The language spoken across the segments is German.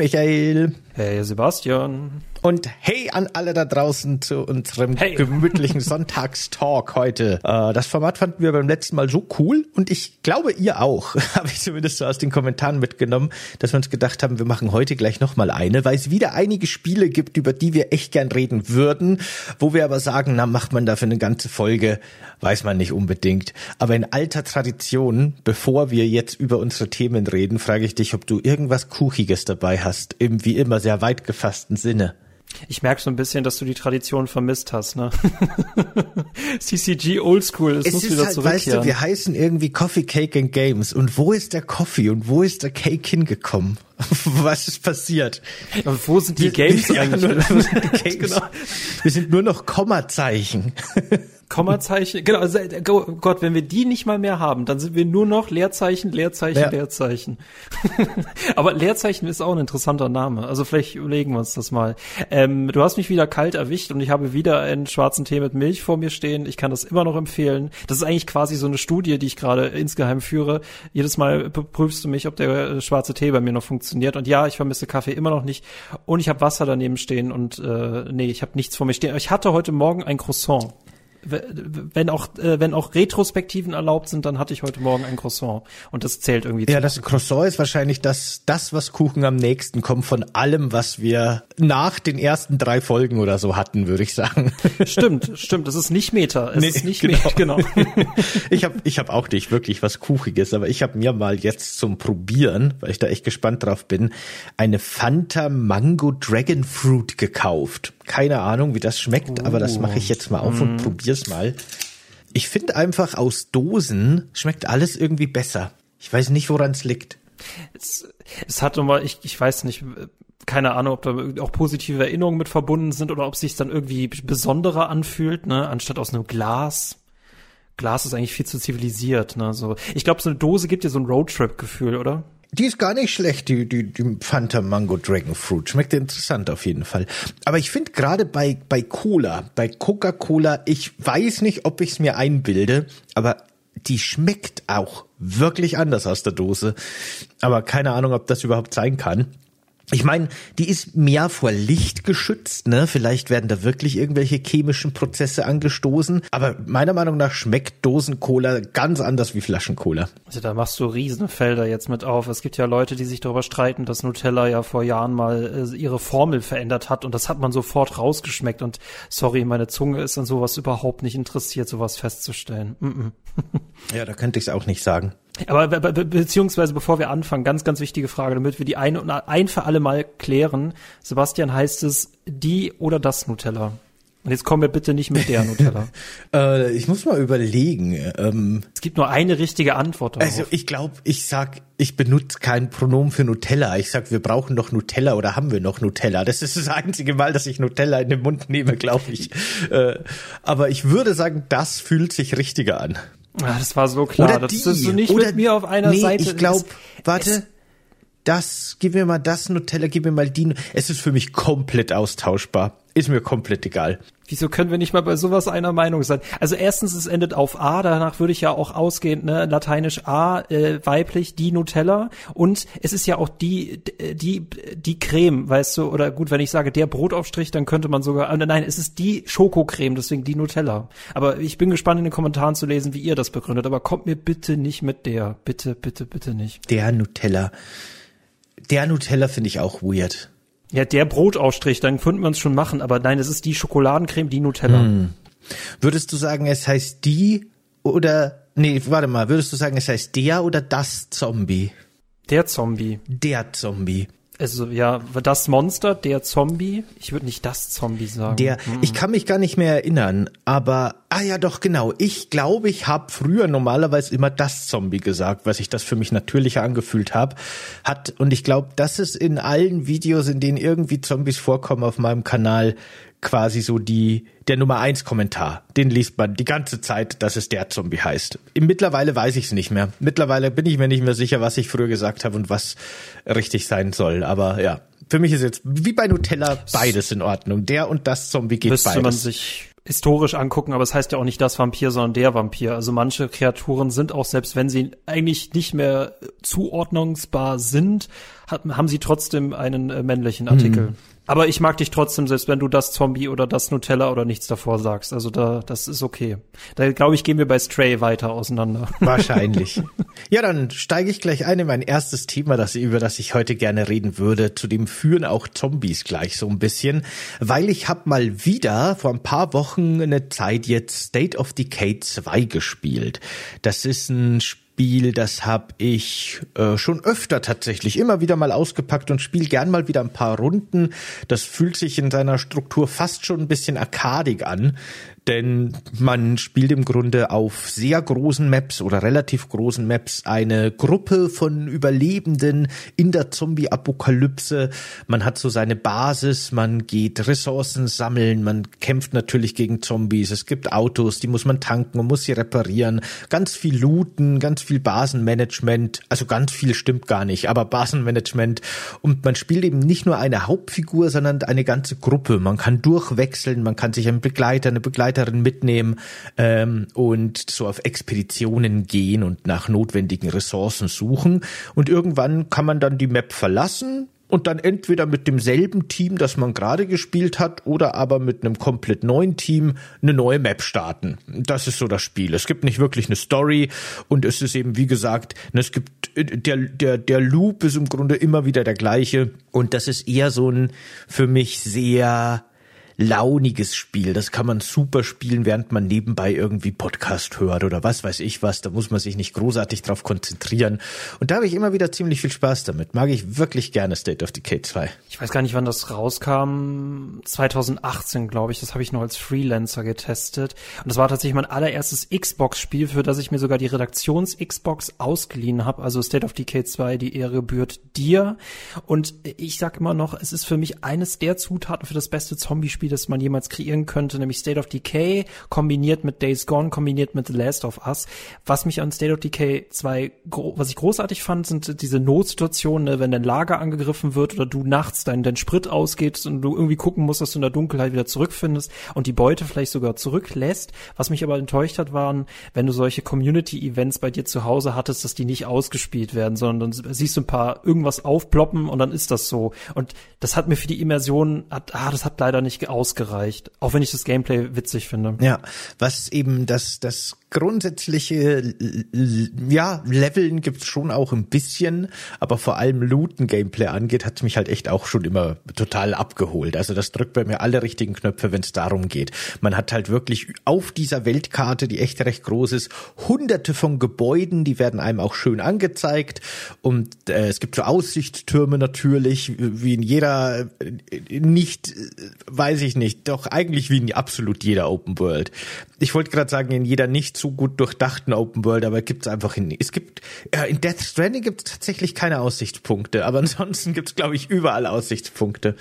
Michael. Hey Sebastian. Und hey an alle da draußen zu unserem hey. gemütlichen Sonntagstalk heute. Äh, das Format fanden wir beim letzten Mal so cool und ich glaube ihr auch, habe ich zumindest so aus den Kommentaren mitgenommen, dass wir uns gedacht haben, wir machen heute gleich nochmal eine, weil es wieder einige Spiele gibt, über die wir echt gern reden würden, wo wir aber sagen, na macht man dafür eine ganze Folge, weiß man nicht unbedingt. Aber in alter Tradition, bevor wir jetzt über unsere Themen reden, frage ich dich, ob du irgendwas Kuchiges dabei hast, im wie immer sehr weit gefassten Sinne. Ich merke so ein bisschen, dass du die Tradition vermisst hast, ne? CCG Oldschool, es, es muss wieder halt, zurückkehren. Weißt du, wir heißen irgendwie Coffee, Cake and Games. Und wo ist der Coffee und wo ist der Cake hingekommen? Was ist passiert? Aber wo sind die wir, Games wir, eigentlich? Nur, Games. genau. Wir sind nur noch Kommazeichen. Kommazeichen, genau, also, oh Gott, wenn wir die nicht mal mehr haben, dann sind wir nur noch Leerzeichen, Leerzeichen, ja. Leerzeichen. Aber Leerzeichen ist auch ein interessanter Name. Also vielleicht überlegen wir uns das mal. Ähm, du hast mich wieder kalt erwischt und ich habe wieder einen schwarzen Tee mit Milch vor mir stehen. Ich kann das immer noch empfehlen. Das ist eigentlich quasi so eine Studie, die ich gerade insgeheim führe. Jedes Mal prüfst du mich, ob der äh, schwarze Tee bei mir noch funktioniert. Und ja, ich vermisse Kaffee immer noch nicht. Und ich habe Wasser daneben stehen und äh, nee, ich habe nichts vor mir stehen. Ich hatte heute Morgen ein Croissant wenn auch äh, wenn auch Retrospektiven erlaubt sind, dann hatte ich heute Morgen ein Croissant und das zählt irgendwie. Ja, das Croissant ist wahrscheinlich das das was Kuchen am nächsten kommt von allem, was wir nach den ersten drei Folgen oder so hatten, würde ich sagen. Stimmt, stimmt. Das ist nicht Meter. Es nee, ist nicht genau. Meter, genau. ich habe ich habe auch nicht wirklich was Kuchiges, aber ich habe mir mal jetzt zum Probieren, weil ich da echt gespannt drauf bin, eine Fanta Mango Dragon Fruit gekauft. Keine Ahnung, wie das schmeckt, uh, aber das mache ich jetzt mal auf mm. und probier's mal. Ich finde einfach aus Dosen schmeckt alles irgendwie besser. Ich weiß nicht, woran es liegt. Es, es hat nochmal, ich, ich weiß nicht, keine Ahnung, ob da auch positive Erinnerungen mit verbunden sind oder ob sich dann irgendwie besonderer anfühlt, ne, anstatt aus einem Glas. Glas ist eigentlich viel zu zivilisiert, ne, so. Ich glaube, so eine Dose gibt dir so ein Roadtrip-Gefühl, oder? Die ist gar nicht schlecht, die, die, die Fanta Mango Dragon Fruit. Schmeckt interessant auf jeden Fall. Aber ich finde gerade bei, bei Cola, bei Coca-Cola, ich weiß nicht, ob ich es mir einbilde, aber die schmeckt auch wirklich anders aus der Dose. Aber keine Ahnung, ob das überhaupt sein kann. Ich meine, die ist mehr vor Licht geschützt, ne? Vielleicht werden da wirklich irgendwelche chemischen Prozesse angestoßen. Aber meiner Meinung nach schmeckt Dosen-Cola ganz anders wie Flaschen-Cola. Also da machst du Riesenfelder jetzt mit auf. Es gibt ja Leute, die sich darüber streiten, dass Nutella ja vor Jahren mal äh, ihre Formel verändert hat und das hat man sofort rausgeschmeckt. Und sorry, meine Zunge ist an sowas überhaupt nicht interessiert, sowas festzustellen. Mm -mm. ja, da könnte ich es auch nicht sagen. Aber be be beziehungsweise bevor wir anfangen, ganz, ganz wichtige Frage, damit wir die eine und ein für alle Mal klären. Sebastian, heißt es die oder das Nutella? Und jetzt kommen wir bitte nicht mit der Nutella. äh, ich muss mal überlegen. Ähm, es gibt nur eine richtige Antwort darauf. Also ich glaube, ich sag, ich benutze kein Pronomen für Nutella. Ich sag, wir brauchen noch Nutella oder haben wir noch Nutella? Das ist das einzige Mal, dass ich Nutella in den Mund nehme, glaube ich. äh, aber ich würde sagen, das fühlt sich richtiger an. Ja, das war so klar. Oder das die. ist so nicht Oder, mit mir auf einer nee, Seite. Ich glaube, warte, das, gib mir mal das Nutella, gib mir mal die. Es ist für mich komplett austauschbar. Ist mir komplett egal. Wieso können wir nicht mal bei sowas einer Meinung sein? Also erstens, es endet auf A, danach würde ich ja auch ausgehend, ne, lateinisch A, äh, weiblich, die Nutella. Und es ist ja auch die, die, die Creme, weißt du, oder gut, wenn ich sage der Brotaufstrich, dann könnte man sogar, nein, es ist die Schokocreme, deswegen die Nutella. Aber ich bin gespannt in den Kommentaren zu lesen, wie ihr das begründet. Aber kommt mir bitte nicht mit der. Bitte, bitte, bitte nicht. Der Nutella. Der Nutella finde ich auch weird. Ja, der Brotausstrich, dann könnten wir es schon machen, aber nein, es ist die Schokoladencreme, die Nutella. Hm. Würdest du sagen, es heißt die oder nee, warte mal, würdest du sagen, es heißt der oder das Zombie? Der Zombie. Der Zombie also ja, das Monster, der Zombie. Ich würde nicht das Zombie sagen. Der, mhm. ich kann mich gar nicht mehr erinnern, aber ah ja, doch genau. Ich glaube, ich habe früher normalerweise immer das Zombie gesagt, was ich das für mich natürlicher angefühlt habe. Hat und ich glaube, das ist in allen Videos, in denen irgendwie Zombies vorkommen auf meinem Kanal, quasi so die der Nummer eins Kommentar. Den liest man die ganze Zeit, dass es der Zombie heißt. Mittlerweile weiß ich es nicht mehr. Mittlerweile bin ich mir nicht mehr sicher, was ich früher gesagt habe und was richtig sein soll. Aber ja, für mich ist jetzt wie bei Nutella beides in Ordnung. Der und das Zombie geht Müsste beides. man sich historisch angucken, aber es heißt ja auch nicht das Vampir, sondern der Vampir. Also manche Kreaturen sind auch, selbst wenn sie eigentlich nicht mehr zuordnungsbar sind, haben sie trotzdem einen äh, männlichen Artikel. Hm. Aber ich mag dich trotzdem, selbst wenn du das Zombie oder das Nutella oder nichts davor sagst. Also da, das ist okay. Da glaube ich, gehen wir bei Stray weiter auseinander. Wahrscheinlich. ja, dann steige ich gleich ein in mein erstes Thema, das, über das ich heute gerne reden würde. Zu dem führen auch Zombies gleich so ein bisschen, weil ich habe mal wieder vor ein paar Wochen eine Zeit jetzt State of Decay 2 gespielt. Das ist ein Spiel, Spiel, das habe ich äh, schon öfter tatsächlich immer wieder mal ausgepackt und spiele gern mal wieder ein paar Runden. Das fühlt sich in seiner Struktur fast schon ein bisschen arkadig an denn man spielt im Grunde auf sehr großen Maps oder relativ großen Maps eine Gruppe von Überlebenden in der Zombie-Apokalypse. Man hat so seine Basis, man geht Ressourcen sammeln, man kämpft natürlich gegen Zombies. Es gibt Autos, die muss man tanken und muss sie reparieren. Ganz viel Looten, ganz viel Basenmanagement. Also ganz viel stimmt gar nicht, aber Basenmanagement. Und man spielt eben nicht nur eine Hauptfigur, sondern eine ganze Gruppe. Man kann durchwechseln, man kann sich einen Begleiter, eine Begleiter Begleiterin mitnehmen ähm, und so auf Expeditionen gehen und nach notwendigen Ressourcen suchen. Und irgendwann kann man dann die Map verlassen, und dann entweder mit demselben Team, das man gerade gespielt hat, oder aber mit einem komplett neuen Team eine neue Map starten. Das ist so das Spiel. Es gibt nicht wirklich eine Story und es ist eben, wie gesagt, es gibt der, der, der Loop ist im Grunde immer wieder der gleiche und das ist eher so ein für mich sehr launiges Spiel. Das kann man super spielen, während man nebenbei irgendwie Podcast hört oder was weiß ich was. Da muss man sich nicht großartig drauf konzentrieren. Und da habe ich immer wieder ziemlich viel Spaß damit. Mag ich wirklich gerne State of Decay 2. Ich weiß gar nicht, wann das rauskam. 2018, glaube ich. Das habe ich noch als Freelancer getestet. Und das war tatsächlich mein allererstes Xbox-Spiel, für das ich mir sogar die Redaktions-Xbox ausgeliehen habe. Also State of Decay 2, die Ehre gebührt dir. Und ich sag immer noch, es ist für mich eines der Zutaten für das beste Zombie-Spiel, das man jemals kreieren könnte, nämlich State of Decay kombiniert mit Days Gone, kombiniert mit The Last of Us. Was mich an State of Decay 2, was ich großartig fand, sind diese Notsituationen, ne, wenn dein Lager angegriffen wird oder du nachts dein, dein Sprit ausgeht und du irgendwie gucken musst, dass du in der Dunkelheit wieder zurückfindest und die Beute vielleicht sogar zurücklässt. Was mich aber enttäuscht hat, waren, wenn du solche Community-Events bei dir zu Hause hattest, dass die nicht ausgespielt werden, sondern dann siehst du ein paar irgendwas aufploppen und dann ist das so. Und das hat mir für die Immersion, hat, ah, das hat leider nicht ausgereicht, auch wenn ich das Gameplay witzig finde. Ja, was eben das, das grundsätzliche, ja, Leveln gibt's schon auch ein bisschen, aber vor allem Looten-Gameplay angeht, hat's mich halt echt auch schon immer total abgeholt. Also das drückt bei mir alle richtigen Knöpfe, wenn es darum geht. Man hat halt wirklich auf dieser Weltkarte, die echt recht groß ist, hunderte von Gebäuden, die werden einem auch schön angezeigt und äh, es gibt so Aussichtstürme natürlich, wie in jeder, äh, nicht, äh, weiß ich nicht, doch eigentlich wie in absolut jeder Open World. Ich wollte gerade sagen, in jeder nicht so gut durchdachten Open World, aber gibt es einfach in, es gibt, ja, in Death Stranding gibt es tatsächlich keine Aussichtspunkte, aber ansonsten gibt es, glaube ich, überall Aussichtspunkte.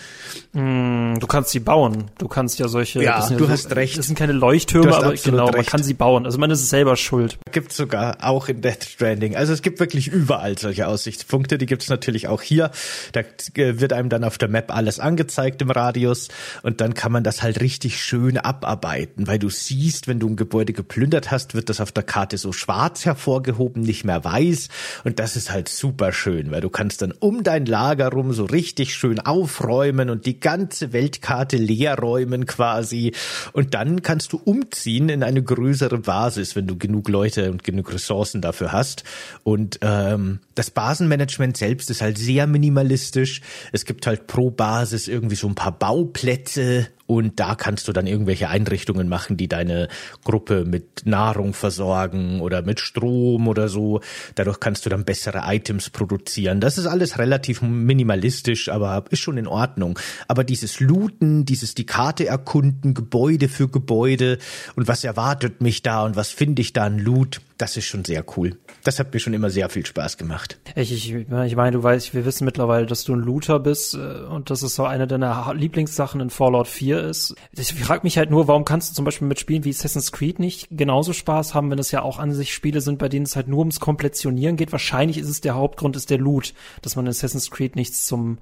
Mm, du kannst sie bauen. Du kannst ja solche, ja, du so, hast recht. Das sind keine Leuchttürme, aber genau, recht. man kann sie bauen. Also man ist selber schuld. Gibt sogar auch in Death Stranding. Also es gibt wirklich überall solche Aussichtspunkte. Die gibt es natürlich auch hier. Da äh, wird einem dann auf der Map alles angezeigt im Radius und dann kann man das halt richtig schön abarbeiten, weil du siehst, wenn du ein Gebäude geplündert hast, wird das auf der Karte so schwarz hervorgehoben, nicht mehr weiß. Und das ist halt super schön, weil du kannst dann um dein Lager rum so richtig schön aufräumen und die ganze Weltkarte leer räumen quasi. Und dann kannst du umziehen in eine größere Basis, wenn du genug Leute und genug Ressourcen dafür hast. Und ähm, das Basenmanagement selbst ist halt sehr minimalistisch. Es gibt halt pro Basis irgendwie so ein paar Bauplätze und da kannst du dann irgendwelche Einrichtungen machen, die deine Gruppe mit Nahrung versorgen oder mit Strom oder so. Dadurch kannst du dann bessere Items produzieren. Das ist alles relativ minimalistisch, aber ist schon in Ordnung. Aber dieses Looten, dieses die Karte erkunden, Gebäude für Gebäude und was erwartet mich da und was finde ich da an Loot, das ist schon sehr cool. Das hat mir schon immer sehr viel Spaß gemacht. Ich, ich, ich meine, du weißt, wir wissen mittlerweile, dass du ein Looter bist äh, und das ist so eine deiner Lieblingssachen in Fallout 4 ist. Ich frage mich halt nur, warum kannst du zum Beispiel mit Spielen wie Assassin's Creed nicht genauso Spaß haben, wenn es ja auch an sich Spiele sind, bei denen es halt nur ums Kompletionieren geht. Wahrscheinlich ist es der Hauptgrund, ist der Loot, dass man in Assassin's Creed nichts zum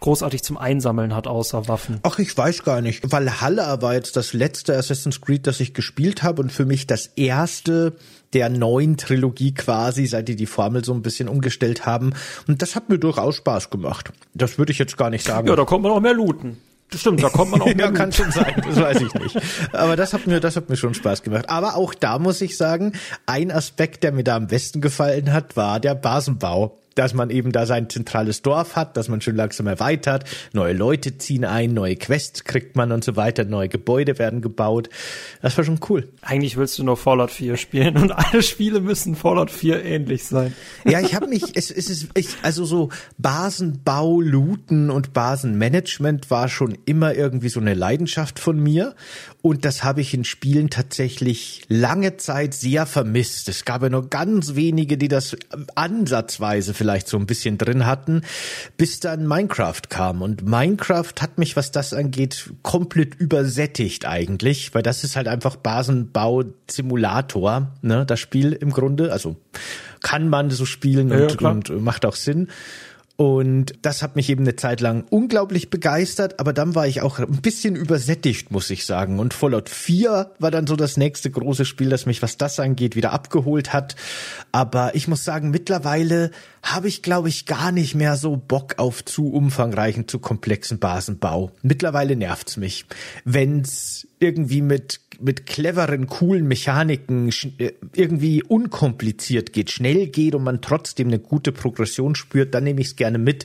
großartig zum Einsammeln hat, außer Waffen. Ach, ich weiß gar nicht. Valhalla war jetzt das letzte Assassin's Creed, das ich gespielt habe und für mich das erste der neuen Trilogie quasi, seit die die Formel so ein bisschen umgestellt haben. Und das hat mir durchaus Spaß gemacht. Das würde ich jetzt gar nicht sagen. Ja, da kommt man auch mehr looten. Das stimmt, da kommt man auch mehr. ja, kann schon sein, das weiß ich nicht. Aber das hat mir, das hat mir schon Spaß gemacht. Aber auch da muss ich sagen, ein Aspekt, der mir da am besten gefallen hat, war der Basenbau dass man eben da sein zentrales Dorf hat, dass man schön langsam erweitert, neue Leute ziehen ein, neue Quests kriegt man und so weiter, neue Gebäude werden gebaut. Das war schon cool. Eigentlich willst du nur Fallout 4 spielen und alle Spiele müssen Fallout 4 ähnlich sein. Ja, ich habe mich, es, es ist, ich, also so Basenbau, Looten und Basenmanagement war schon immer irgendwie so eine Leidenschaft von mir und das habe ich in Spielen tatsächlich lange Zeit sehr vermisst. Es gab ja nur ganz wenige, die das ansatzweise vielleicht vielleicht so ein bisschen drin hatten, bis dann Minecraft kam. Und Minecraft hat mich, was das angeht, komplett übersättigt eigentlich, weil das ist halt einfach Basenbau-Simulator, ne, das Spiel im Grunde. Also kann man so spielen ja, und, und macht auch Sinn. Und das hat mich eben eine Zeit lang unglaublich begeistert, aber dann war ich auch ein bisschen übersättigt, muss ich sagen. Und Fallout 4 war dann so das nächste große Spiel, das mich, was das angeht, wieder abgeholt hat. Aber ich muss sagen, mittlerweile habe ich, glaube ich, gar nicht mehr so Bock auf zu umfangreichen, zu komplexen Basenbau. Mittlerweile nervt's mich. Wenn's irgendwie mit mit cleveren, coolen Mechaniken äh, irgendwie unkompliziert geht, schnell geht und man trotzdem eine gute Progression spürt, dann nehme ich es gerne mit.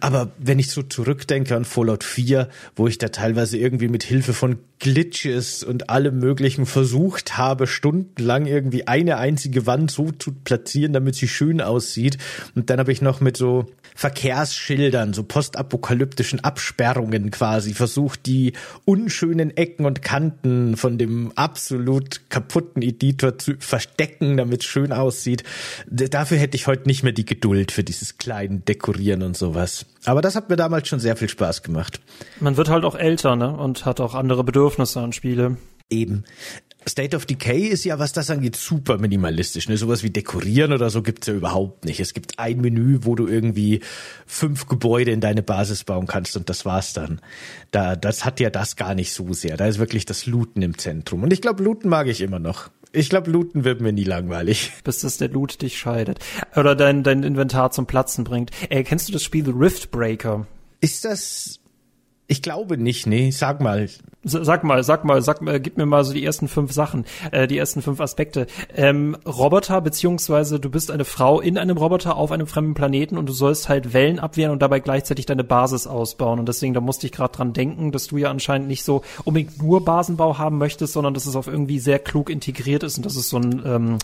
Aber wenn ich so zurückdenke an Fallout 4, wo ich da teilweise irgendwie mit Hilfe von Glitches und allem möglichen versucht habe, stundenlang irgendwie eine einzige Wand so zu platzieren, damit sie schön aussieht. Und dann habe ich noch mit so Verkehrsschildern, so postapokalyptischen Absperrungen quasi versucht, die unschönen Ecken und Kanten von dem absolut kaputten Editor zu verstecken, damit es schön aussieht. Dafür hätte ich heute nicht mehr die Geduld für dieses kleine Dekorieren und sowas. Aber das hat mir damals schon sehr viel Spaß gemacht. Man wird halt auch älter, ne? Und hat auch andere Bedürfnisse an Spiele. Eben. State of Decay ist ja, was das angeht, super minimalistisch. Ne? Sowas wie Dekorieren oder so gibt's ja überhaupt nicht. Es gibt ein Menü, wo du irgendwie fünf Gebäude in deine Basis bauen kannst und das war's dann. Da, das hat ja das gar nicht so sehr. Da ist wirklich das Looten im Zentrum. Und ich glaube, Looten mag ich immer noch. Ich glaube, Looten wird mir nie langweilig. Bis das der Loot dich scheidet. Oder dein, dein Inventar zum Platzen bringt. Ey, kennst du das Spiel Riftbreaker? Ist das ich glaube nicht, nee, sag mal. Sag mal, sag mal, sag mal, gib mir mal so die ersten fünf Sachen, äh, die ersten fünf Aspekte. Ähm, Roboter, beziehungsweise du bist eine Frau in einem Roboter auf einem fremden Planeten und du sollst halt Wellen abwehren und dabei gleichzeitig deine Basis ausbauen. Und deswegen, da musste ich gerade dran denken, dass du ja anscheinend nicht so unbedingt nur Basenbau haben möchtest, sondern dass es auf irgendwie sehr klug integriert ist und dass es so ein, ähm,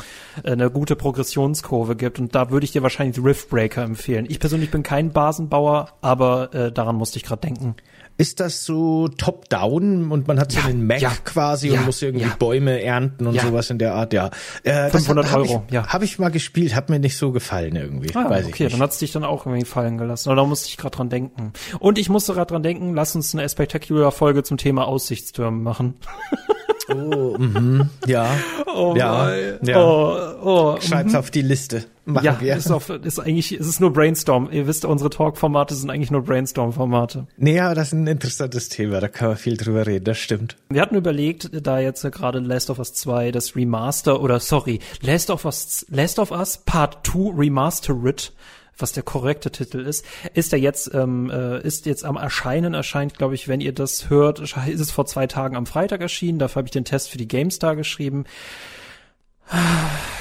eine gute Progressionskurve gibt. Und da würde ich dir wahrscheinlich Riftbreaker empfehlen. Ich persönlich bin kein Basenbauer, aber äh, daran musste ich gerade denken. Ist das so top-down und man hat so ja, einen Mac ja, quasi ja, und muss irgendwie Bäume ernten und sowas in der Art, ja. Äh, 500 hab, Euro, hab ich, ja. Habe ich mal gespielt, hat mir nicht so gefallen irgendwie. Ah, weiß okay, dann hat's dich dann auch irgendwie fallen gelassen. Oder da musste ich gerade dran denken. Und ich musste gerade dran denken, lass uns eine spectacular Folge zum Thema Aussichtstürme machen. Oh, mhm, ja. Oh, ja, ja. Oh, oh, Schreib's mhm. auf die Liste. Machen ja, wir. Ist, auf, ist eigentlich, ist es nur Brainstorm. Ihr wisst, unsere Talk-Formate sind eigentlich nur Brainstorm-Formate. Nee, aber das ist ein interessantes Thema, da kann man viel drüber reden, das stimmt. Wir hatten überlegt, da jetzt gerade Last of Us 2 das Remaster, oder sorry, Last of Us, Last of Us Part 2 Remastered was der korrekte Titel ist, ist er jetzt ähm, äh, ist jetzt am Erscheinen erscheint, glaube ich, wenn ihr das hört, ist es vor zwei Tagen am Freitag erschienen. Dafür habe ich den Test für die GameStar geschrieben.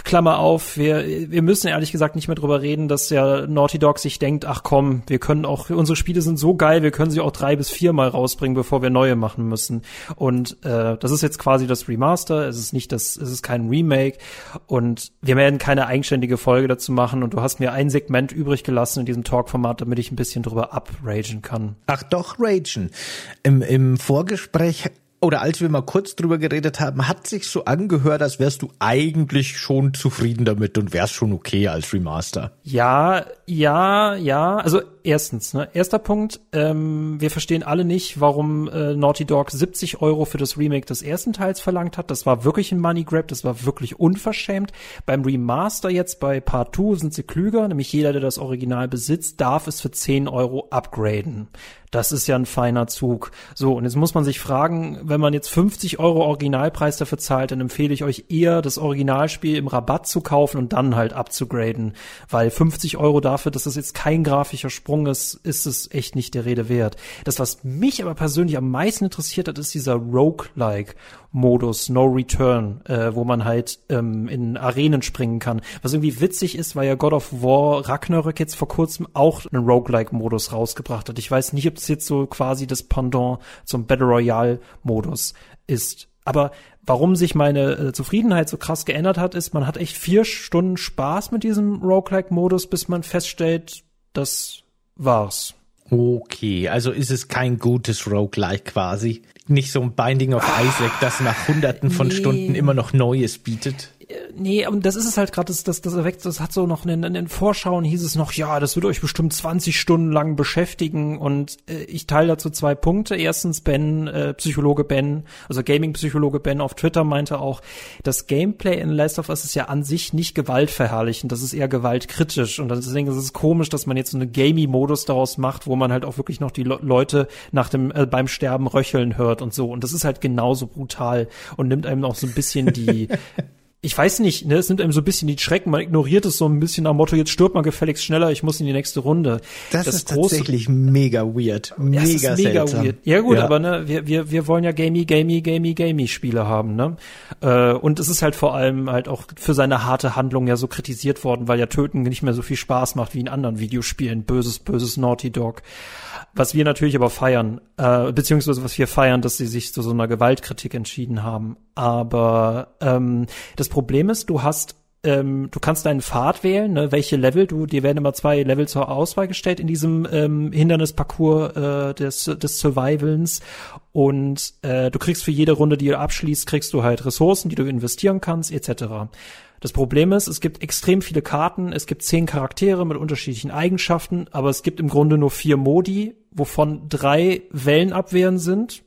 Klammer auf, wir, wir müssen ehrlich gesagt nicht mehr drüber reden, dass der Naughty Dog sich denkt, ach komm, wir können auch, unsere Spiele sind so geil, wir können sie auch drei bis viermal rausbringen, bevor wir neue machen müssen. Und äh, das ist jetzt quasi das Remaster, es ist nicht das, es ist kein Remake und wir werden keine eigenständige Folge dazu machen und du hast mir ein Segment übrig gelassen in diesem Talk-Format, damit ich ein bisschen drüber abragen kann. Ach doch, ragen. Im, im Vorgespräch oder als wir mal kurz drüber geredet haben, hat sich so angehört, als wärst du eigentlich schon zufrieden damit und wärst schon okay als Remaster. Ja, ja, ja. Also erstens, ne, erster Punkt, ähm, wir verstehen alle nicht, warum äh, Naughty Dog 70 Euro für das Remake des ersten Teils verlangt hat. Das war wirklich ein Money Grab, das war wirklich unverschämt. Beim Remaster jetzt bei Part 2 sind sie klüger, nämlich jeder, der das Original besitzt, darf es für 10 Euro upgraden. Das ist ja ein feiner Zug. So, und jetzt muss man sich fragen, wenn man jetzt 50 Euro Originalpreis dafür zahlt, dann empfehle ich euch eher, das Originalspiel im Rabatt zu kaufen und dann halt abzugraden. Weil 50 Euro dafür, das jetzt kein grafischer Sprung ist, ist es echt nicht der Rede wert. Das, was mich aber persönlich am meisten interessiert hat, ist dieser Roguelike. Modus, No Return, äh, wo man halt ähm, in Arenen springen kann. Was irgendwie witzig ist, weil ja God of War Ragnarök jetzt vor kurzem auch einen Roguelike-Modus rausgebracht hat. Ich weiß nicht, ob es jetzt so quasi das Pendant zum Battle Royale-Modus ist. Aber warum sich meine äh, Zufriedenheit so krass geändert hat, ist, man hat echt vier Stunden Spaß mit diesem Roguelike-Modus, bis man feststellt, das war's. Okay, also ist es kein gutes Roguelike quasi. Nicht so ein Binding of Isaac, das nach hunderten von nee. Stunden immer noch Neues bietet nee, und das ist es halt gerade, das, das, das, erweckt, das hat so noch in, in den Vorschauen hieß es noch, ja, das wird euch bestimmt 20 Stunden lang beschäftigen und äh, ich teile dazu zwei Punkte. Erstens Ben, äh, Psychologe Ben, also Gaming-Psychologe Ben auf Twitter meinte auch, das Gameplay in Last of Us ist ja an sich nicht gewaltverherrlichend, das ist eher gewaltkritisch und deswegen ist es komisch, dass man jetzt so eine Gamey-Modus daraus macht, wo man halt auch wirklich noch die Le Leute nach dem, äh, beim Sterben röcheln hört und so und das ist halt genauso brutal und nimmt einem auch so ein bisschen die ich weiß nicht, ne, es nimmt einem so ein bisschen die Schrecken, man ignoriert es so ein bisschen am Motto, jetzt stirbt man gefälligst schneller, ich muss in die nächste Runde. Das, das ist große, tatsächlich mega weird. Mega, ist mega seltsam. weird. Ja gut, ja. aber ne, wir, wir, wir wollen ja gamey, gamey, gamey, gamey Spiele haben, ne? Äh, und es ist halt vor allem halt auch für seine harte Handlung ja so kritisiert worden, weil ja Töten nicht mehr so viel Spaß macht wie in anderen Videospielen. Böses, böses Naughty Dog. Was wir natürlich aber feiern, äh, beziehungsweise was wir feiern, dass sie sich zu so einer Gewaltkritik entschieden haben. Aber ähm, das Problem ist, du hast ähm, du kannst deinen Pfad wählen, ne, welche Level, du, dir werden immer zwei Level zur Auswahl gestellt in diesem ähm, Hindernisparcours äh, des, des Survivalens und äh, du kriegst für jede Runde, die du abschließt, kriegst du halt Ressourcen, die du investieren kannst, etc. Das Problem ist, es gibt extrem viele Karten, es gibt zehn Charaktere mit unterschiedlichen Eigenschaften, aber es gibt im Grunde nur vier Modi, wovon drei Wellenabwehren sind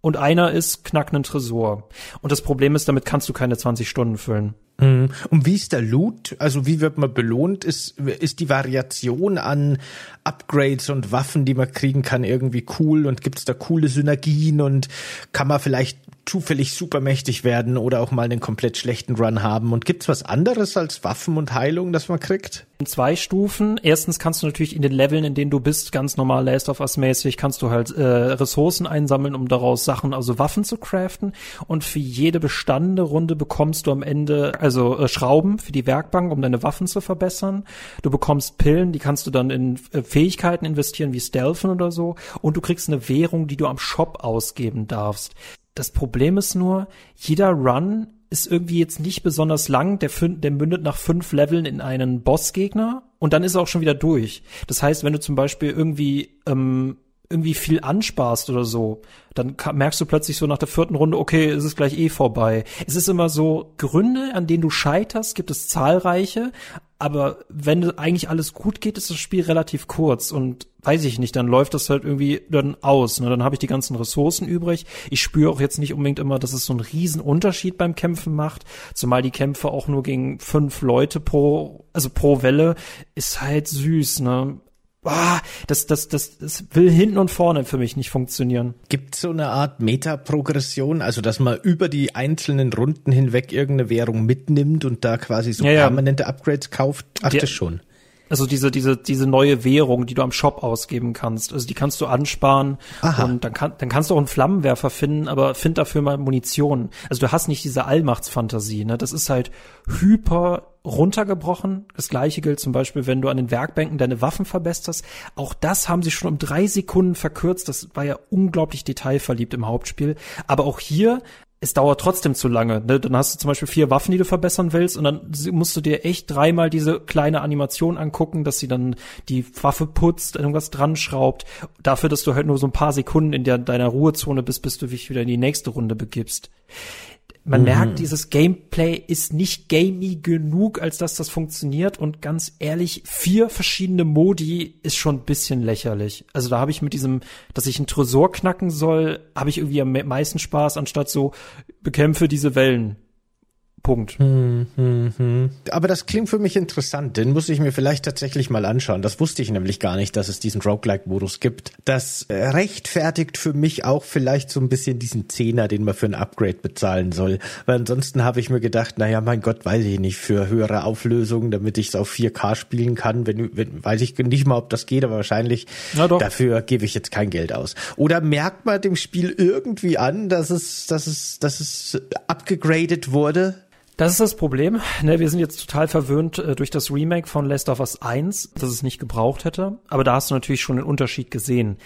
und einer ist knackenden Tresor. Und das Problem ist, damit kannst du keine 20 Stunden füllen. Mhm. Und wie ist der Loot? Also wie wird man belohnt? Ist, ist die Variation an Upgrades und Waffen, die man kriegen kann, irgendwie cool? Und gibt es da coole Synergien? Und kann man vielleicht zufällig supermächtig werden oder auch mal einen komplett schlechten Run haben? Und gibt's was anderes als Waffen und Heilung, das man kriegt? In zwei Stufen. Erstens kannst du natürlich in den Leveln, in denen du bist, ganz normal Last of Us mäßig, kannst du halt äh, Ressourcen einsammeln, um daraus Sachen, also Waffen zu craften. Und für jede bestandene Runde bekommst du am Ende also äh, Schrauben für die Werkbank, um deine Waffen zu verbessern. Du bekommst Pillen, die kannst du dann in äh, Fähigkeiten investieren, wie Stealthen oder so. Und du kriegst eine Währung, die du am Shop ausgeben darfst. Das Problem ist nur, jeder Run ist irgendwie jetzt nicht besonders lang, der, der mündet nach fünf Leveln in einen Bossgegner und dann ist er auch schon wieder durch. Das heißt, wenn du zum Beispiel irgendwie ähm, irgendwie viel ansparst oder so, dann merkst du plötzlich so nach der vierten Runde, okay, es ist gleich eh vorbei. Es ist immer so, Gründe, an denen du scheiterst, gibt es zahlreiche, aber wenn eigentlich alles gut geht, ist das Spiel relativ kurz und weiß ich nicht, dann läuft das halt irgendwie dann aus. Ne? Dann habe ich die ganzen Ressourcen übrig. Ich spüre auch jetzt nicht unbedingt immer, dass es so einen riesen Unterschied beim Kämpfen macht, zumal die Kämpfe auch nur gegen fünf Leute pro, also pro Welle, ist halt süß. Ne? Ah, das, das, das, das will hinten und vorne für mich nicht funktionieren. Gibt so eine Art Metaprogression, also dass man über die einzelnen Runden hinweg irgendeine Währung mitnimmt und da quasi so ja, permanente Upgrades kauft? Ach, das schon. Also diese, diese, diese neue Währung, die du am Shop ausgeben kannst. Also die kannst du ansparen Aha. und dann, kann, dann kannst du auch einen Flammenwerfer finden, aber find dafür mal Munition. Also du hast nicht diese Allmachtsfantasie, ne? Das ist halt hyper runtergebrochen. Das gleiche gilt zum Beispiel, wenn du an den Werkbänken deine Waffen verbesserst. Auch das haben sie schon um drei Sekunden verkürzt. Das war ja unglaublich detailverliebt im Hauptspiel. Aber auch hier es dauert trotzdem zu lange. Ne? Dann hast du zum Beispiel vier Waffen, die du verbessern willst, und dann musst du dir echt dreimal diese kleine Animation angucken, dass sie dann die Waffe putzt, irgendwas dran schraubt, dafür, dass du halt nur so ein paar Sekunden in der, deiner Ruhezone bist, bis du dich wieder in die nächste Runde begibst man mhm. merkt, dieses Gameplay ist nicht gamey genug, als dass das funktioniert. Und ganz ehrlich, vier verschiedene Modi ist schon ein bisschen lächerlich. Also da habe ich mit diesem, dass ich einen Tresor knacken soll, habe ich irgendwie am meisten Spaß, anstatt so bekämpfe diese Wellen. Punkt. Hm, hm, hm. Aber das klingt für mich interessant. Den muss ich mir vielleicht tatsächlich mal anschauen. Das wusste ich nämlich gar nicht, dass es diesen Roguelike-Modus gibt. Das äh, rechtfertigt für mich auch vielleicht so ein bisschen diesen Zehner, den man für ein Upgrade bezahlen soll. Weil ansonsten habe ich mir gedacht, naja, mein Gott, weiß ich nicht, für höhere Auflösungen, damit ich es auf 4K spielen kann, wenn, wenn, weiß ich nicht mal, ob das geht, aber wahrscheinlich dafür gebe ich jetzt kein Geld aus. Oder merkt man dem Spiel irgendwie an, dass es, dass es, dass es abgegradet wurde? Das ist das Problem. Ne, wir sind jetzt total verwöhnt äh, durch das Remake von Last of Us 1, dass es nicht gebraucht hätte. Aber da hast du natürlich schon den Unterschied gesehen.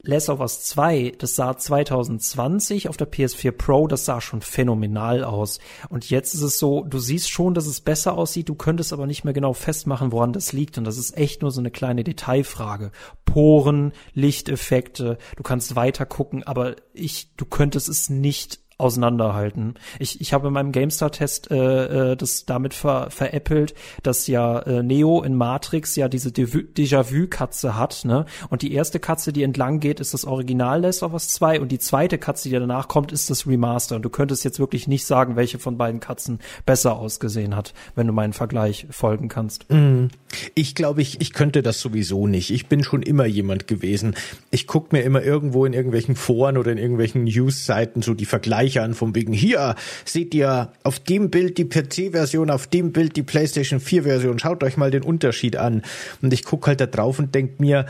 Last of Us 2, das sah 2020 auf der PS4 Pro, das sah schon phänomenal aus. Und jetzt ist es so, du siehst schon, dass es besser aussieht, du könntest aber nicht mehr genau festmachen, woran das liegt. Und das ist echt nur so eine kleine Detailfrage. Poren, Lichteffekte, du kannst weiter gucken, aber ich, du könntest es nicht auseinanderhalten. Ich, ich habe in meinem GameStar-Test äh, äh, das damit ver, veräppelt, dass ja äh, Neo in Matrix ja diese Déjà-vu-Katze hat, ne? Und die erste Katze, die entlang geht, ist das Original Last of Us 2 und die zweite Katze, die danach kommt, ist das Remaster. Und du könntest jetzt wirklich nicht sagen, welche von beiden Katzen besser ausgesehen hat, wenn du meinen Vergleich folgen kannst. Mm. Ich glaube, ich, ich könnte das sowieso nicht. Ich bin schon immer jemand gewesen. Ich guck mir immer irgendwo in irgendwelchen Foren oder in irgendwelchen News-Seiten so die Vergleiche Vergleiche von wegen hier seht ihr auf dem Bild die PC-Version, auf dem Bild die PlayStation 4-Version. Schaut euch mal den Unterschied an. Und ich guck halt da drauf und denk mir,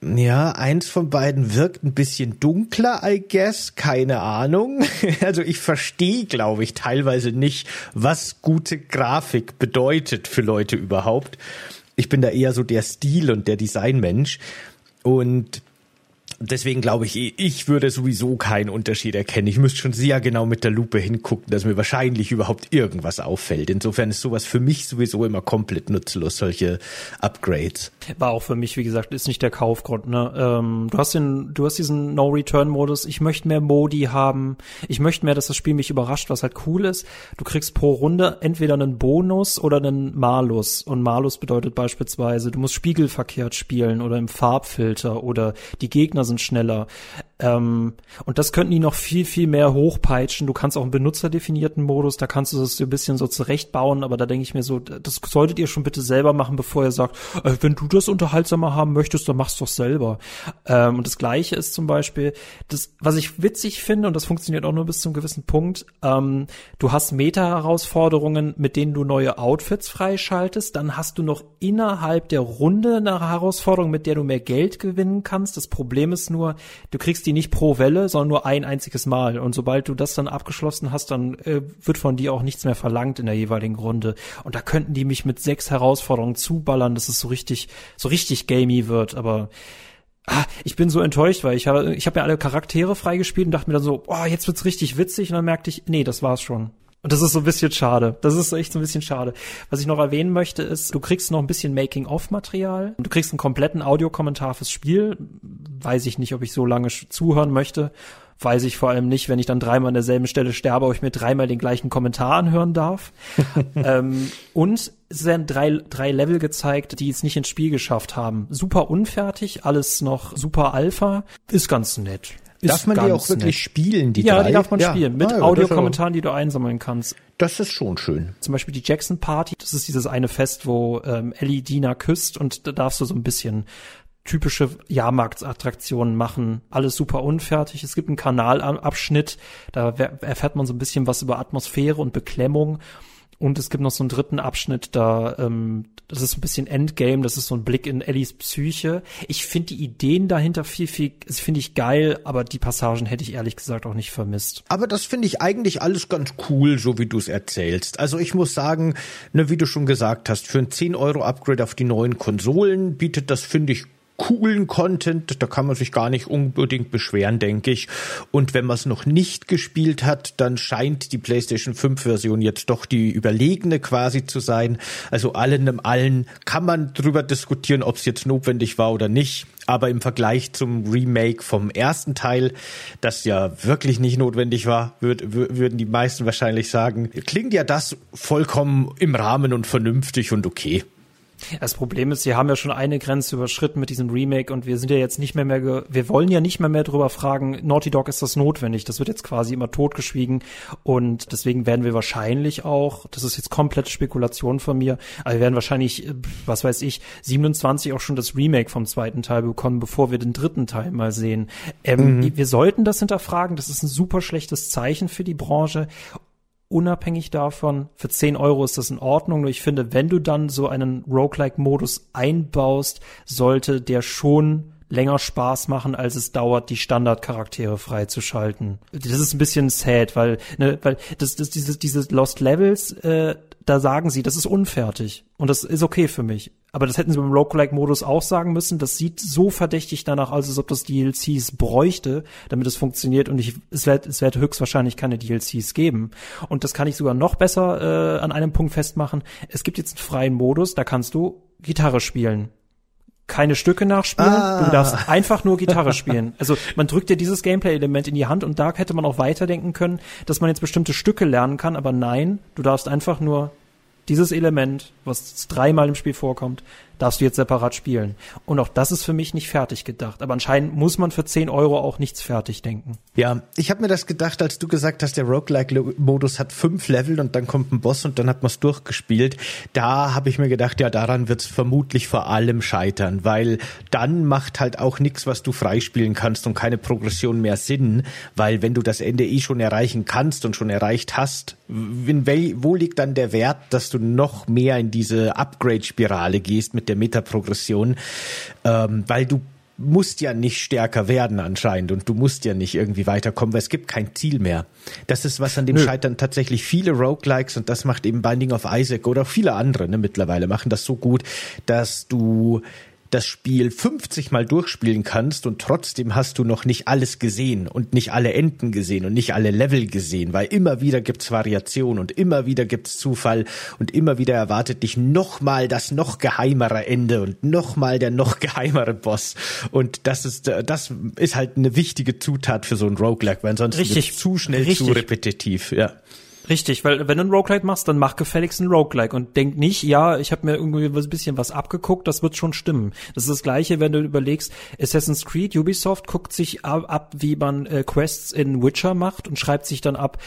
ja, eins von beiden wirkt ein bisschen dunkler, I guess. Keine Ahnung. Also ich verstehe, glaube ich, teilweise nicht, was gute Grafik bedeutet für Leute überhaupt. Ich bin da eher so der Stil- und der Designmensch. Und deswegen glaube ich, ich würde sowieso keinen Unterschied erkennen. Ich müsste schon sehr genau mit der Lupe hingucken, dass mir wahrscheinlich überhaupt irgendwas auffällt. Insofern ist sowas für mich sowieso immer komplett nutzlos, solche Upgrades. War auch für mich, wie gesagt, ist nicht der Kaufgrund. Ne? Ähm, du hast den, du hast diesen No-Return-Modus. Ich möchte mehr Modi haben. Ich möchte mehr, dass das Spiel mich überrascht, was halt cool ist. Du kriegst pro Runde entweder einen Bonus oder einen Malus. Und Malus bedeutet beispielsweise, du musst spiegelverkehrt spielen oder im Farbfilter oder die Gegner sind sind schneller. Ähm, und das könnten die noch viel, viel mehr hochpeitschen. Du kannst auch einen benutzerdefinierten Modus, da kannst du das ein bisschen so zurechtbauen, aber da denke ich mir so, das solltet ihr schon bitte selber machen, bevor ihr sagt, äh, wenn du das unterhaltsamer haben möchtest, dann machst du doch selber. Ähm, und das Gleiche ist zum Beispiel, das, was ich witzig finde, und das funktioniert auch nur bis zum gewissen Punkt, ähm, du hast Meta-Herausforderungen, mit denen du neue Outfits freischaltest, dann hast du noch innerhalb der Runde eine Herausforderung, mit der du mehr Geld gewinnen kannst. Das Problem ist nur, du kriegst die die nicht pro Welle, sondern nur ein einziges Mal. Und sobald du das dann abgeschlossen hast, dann äh, wird von dir auch nichts mehr verlangt in der jeweiligen Runde. Und da könnten die mich mit sechs Herausforderungen zuballern, dass es so richtig, so richtig gamey wird. Aber ah, ich bin so enttäuscht, weil ich habe, ich habe ja alle Charaktere freigespielt und dachte mir dann so, oh, jetzt wird's richtig witzig. Und dann merkte ich, nee, das war's schon. Und das ist so ein bisschen schade. Das ist echt so ein bisschen schade. Was ich noch erwähnen möchte, ist, du kriegst noch ein bisschen Making-of-Material. Du kriegst einen kompletten Audiokommentar fürs Spiel. Weiß ich nicht, ob ich so lange zuhören möchte. Weiß ich vor allem nicht, wenn ich dann dreimal an derselben Stelle sterbe, ob ich mir dreimal den gleichen Kommentar anhören darf. ähm, und es werden drei, drei Level gezeigt, die es nicht ins Spiel geschafft haben. Super unfertig, alles noch super Alpha. Ist ganz nett. Darf man die auch wirklich nett. spielen, die Ja, drei? die darf man ja. spielen, mit ah, ja, Audiokommentaren, die du einsammeln kannst. Das ist schon schön. Zum Beispiel die Jackson Party, das ist dieses eine Fest, wo ähm, Ellie Dina küsst und da darfst du so ein bisschen typische Jahrmarktsattraktionen machen. Alles super unfertig. Es gibt einen Kanalabschnitt, da erfährt man so ein bisschen was über Atmosphäre und Beklemmung. Und es gibt noch so einen dritten Abschnitt, da ähm, das ist ein bisschen Endgame, das ist so ein Blick in Ellies Psyche. Ich finde die Ideen dahinter viel, viel, das finde ich geil, aber die Passagen hätte ich ehrlich gesagt auch nicht vermisst. Aber das finde ich eigentlich alles ganz cool, so wie du es erzählst. Also ich muss sagen, ne, wie du schon gesagt hast, für ein 10 Euro Upgrade auf die neuen Konsolen bietet das, finde ich, coolen Content, da kann man sich gar nicht unbedingt beschweren, denke ich. Und wenn man es noch nicht gespielt hat, dann scheint die PlayStation 5 Version jetzt doch die überlegene quasi zu sein. Also allen im allen kann man drüber diskutieren, ob es jetzt notwendig war oder nicht. Aber im Vergleich zum Remake vom ersten Teil, das ja wirklich nicht notwendig war, würd, würden die meisten wahrscheinlich sagen, klingt ja das vollkommen im Rahmen und vernünftig und okay. Das Problem ist, sie haben ja schon eine Grenze überschritten mit diesem Remake und wir sind ja jetzt nicht mehr mehr, wir wollen ja nicht mehr mehr drüber fragen, Naughty Dog ist das notwendig? Das wird jetzt quasi immer totgeschwiegen und deswegen werden wir wahrscheinlich auch, das ist jetzt komplette Spekulation von mir, aber wir werden wahrscheinlich, äh, was weiß ich, 27 auch schon das Remake vom zweiten Teil bekommen, bevor wir den dritten Teil mal sehen. Ähm, mhm. Wir sollten das hinterfragen, das ist ein super schlechtes Zeichen für die Branche unabhängig davon, für 10 Euro ist das in Ordnung. Nur ich finde, wenn du dann so einen Roguelike-Modus einbaust, sollte der schon länger Spaß machen, als es dauert, die Standardcharaktere freizuschalten. Das ist ein bisschen sad, weil, ne, weil das, das, diese, diese Lost Levels, äh, da sagen sie, das ist unfertig. Und das ist okay für mich. Aber das hätten sie beim Roguelike-Modus auch sagen müssen. Das sieht so verdächtig danach aus, als ob das DLCs bräuchte, damit es funktioniert. Und ich, es wird, es wird höchstwahrscheinlich keine DLCs geben. Und das kann ich sogar noch besser äh, an einem Punkt festmachen. Es gibt jetzt einen freien Modus, da kannst du Gitarre spielen keine Stücke nachspielen. Ah. Du darfst einfach nur Gitarre spielen. Also man drückt dir dieses Gameplay-Element in die Hand und da hätte man auch weiterdenken können, dass man jetzt bestimmte Stücke lernen kann, aber nein, du darfst einfach nur dieses Element, was dreimal im Spiel vorkommt, darfst du jetzt separat spielen. Und auch das ist für mich nicht fertig gedacht. Aber anscheinend muss man für 10 Euro auch nichts fertig denken. Ja, ich habe mir das gedacht, als du gesagt hast, der Roguelike-Modus hat fünf Level und dann kommt ein Boss und dann hat man es durchgespielt. Da habe ich mir gedacht, ja, daran wird es vermutlich vor allem scheitern, weil dann macht halt auch nichts, was du freispielen kannst und keine Progression mehr Sinn, weil wenn du das Ende eh schon erreichen kannst und schon erreicht hast, in wo liegt dann der Wert, dass du noch mehr in diese Upgrade-Spirale gehst mit der Metaprogression, ähm, weil du musst ja nicht stärker werden anscheinend und du musst ja nicht irgendwie weiterkommen, weil es gibt kein Ziel mehr. Das ist was an dem Nö. scheitern tatsächlich viele Roguelikes und das macht eben Binding of Isaac oder viele andere ne, mittlerweile machen das so gut, dass du das Spiel 50 Mal durchspielen kannst und trotzdem hast du noch nicht alles gesehen und nicht alle Enden gesehen und nicht alle Level gesehen, weil immer wieder gibt's Variation und immer wieder gibt's Zufall und immer wieder erwartet dich nochmal das noch geheimere Ende und nochmal der noch geheimere Boss und das ist das ist halt eine wichtige Zutat für so ein Roguelike, weil sonst richtig, zu schnell richtig. zu repetitiv, ja. Richtig, weil wenn du ein Roguelike machst, dann mach gefälligst ein Roguelike und denk nicht, ja, ich habe mir irgendwie ein bisschen was abgeguckt, das wird schon stimmen. Das ist das gleiche, wenn du überlegst, Assassin's Creed, Ubisoft guckt sich ab, ab wie man äh, Quests in Witcher macht und schreibt sich dann ab,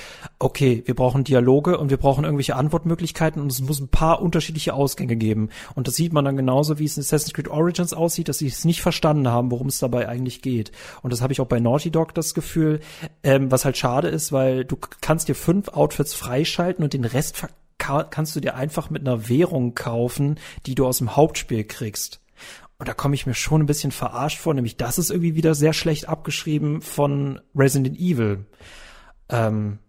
okay, wir brauchen Dialoge und wir brauchen irgendwelche Antwortmöglichkeiten und es muss ein paar unterschiedliche Ausgänge geben. Und das sieht man dann genauso, wie es in Assassin's Creed Origins aussieht, dass sie es nicht verstanden haben, worum es dabei eigentlich geht. Und das habe ich auch bei Naughty Dog das Gefühl, ähm, was halt schade ist, weil du kannst dir fünf Outfits freischalten und den Rest kannst du dir einfach mit einer Währung kaufen, die du aus dem Hauptspiel kriegst. Und da komme ich mir schon ein bisschen verarscht vor, nämlich das ist irgendwie wieder sehr schlecht abgeschrieben von Resident Evil. Ähm,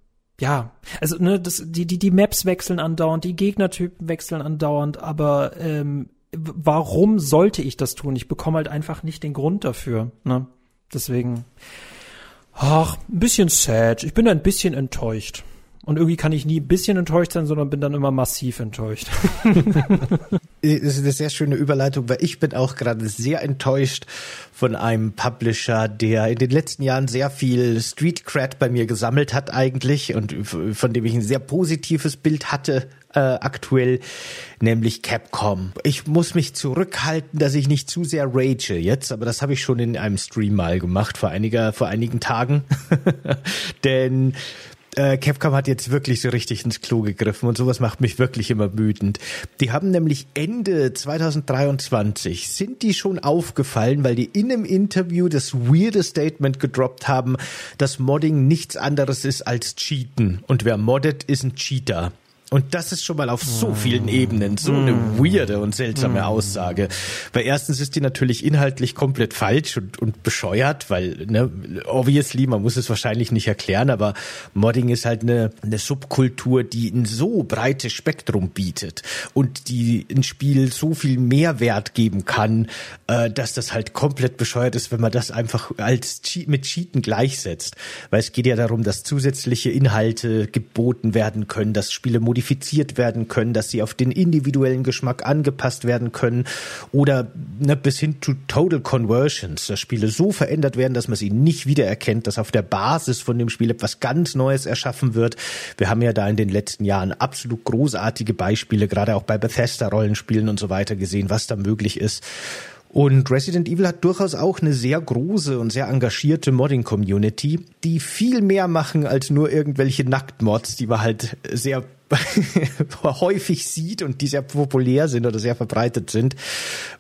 ja, also ne, das, die, die, die Maps wechseln andauernd, die Gegnertypen wechseln andauernd, aber ähm, warum sollte ich das tun? Ich bekomme halt einfach nicht den Grund dafür. Ne? Deswegen, ach, ein bisschen sad. Ich bin ein bisschen enttäuscht. Und irgendwie kann ich nie ein bisschen enttäuscht sein, sondern bin dann immer massiv enttäuscht. das ist eine sehr schöne Überleitung, weil ich bin auch gerade sehr enttäuscht von einem Publisher, der in den letzten Jahren sehr viel Street Cred bei mir gesammelt hat eigentlich und von dem ich ein sehr positives Bild hatte äh, aktuell, nämlich Capcom. Ich muss mich zurückhalten, dass ich nicht zu sehr rage jetzt, aber das habe ich schon in einem Stream mal gemacht vor einiger vor einigen Tagen, denn äh, Capcom hat jetzt wirklich so richtig ins Klo gegriffen und sowas macht mich wirklich immer wütend. Die haben nämlich Ende 2023 sind die schon aufgefallen, weil die in einem Interview das weirde Statement gedroppt haben, dass Modding nichts anderes ist als Cheaten und wer moddet, ist ein Cheater. Und das ist schon mal auf so vielen Ebenen so eine mm. weirde und seltsame mm. Aussage. Weil erstens ist die natürlich inhaltlich komplett falsch und, und bescheuert, weil, ne, obviously, man muss es wahrscheinlich nicht erklären, aber Modding ist halt eine, eine Subkultur, die ein so breites Spektrum bietet und die ein Spiel so viel Mehrwert geben kann, äh, dass das halt komplett bescheuert ist, wenn man das einfach als mit Cheaten gleichsetzt. Weil es geht ja darum, dass zusätzliche Inhalte geboten werden können, dass Spiele modifiziert werden können, dass sie auf den individuellen Geschmack angepasst werden können oder ne, bis hin zu Total Conversions, dass Spiele so verändert werden, dass man sie nicht wiedererkennt, dass auf der Basis von dem Spiel etwas ganz Neues erschaffen wird. Wir haben ja da in den letzten Jahren absolut großartige Beispiele, gerade auch bei Bethesda-Rollenspielen und so weiter gesehen, was da möglich ist. Und Resident Evil hat durchaus auch eine sehr große und sehr engagierte Modding-Community, die viel mehr machen als nur irgendwelche Nacktmods, die man halt sehr häufig sieht und die sehr populär sind oder sehr verbreitet sind,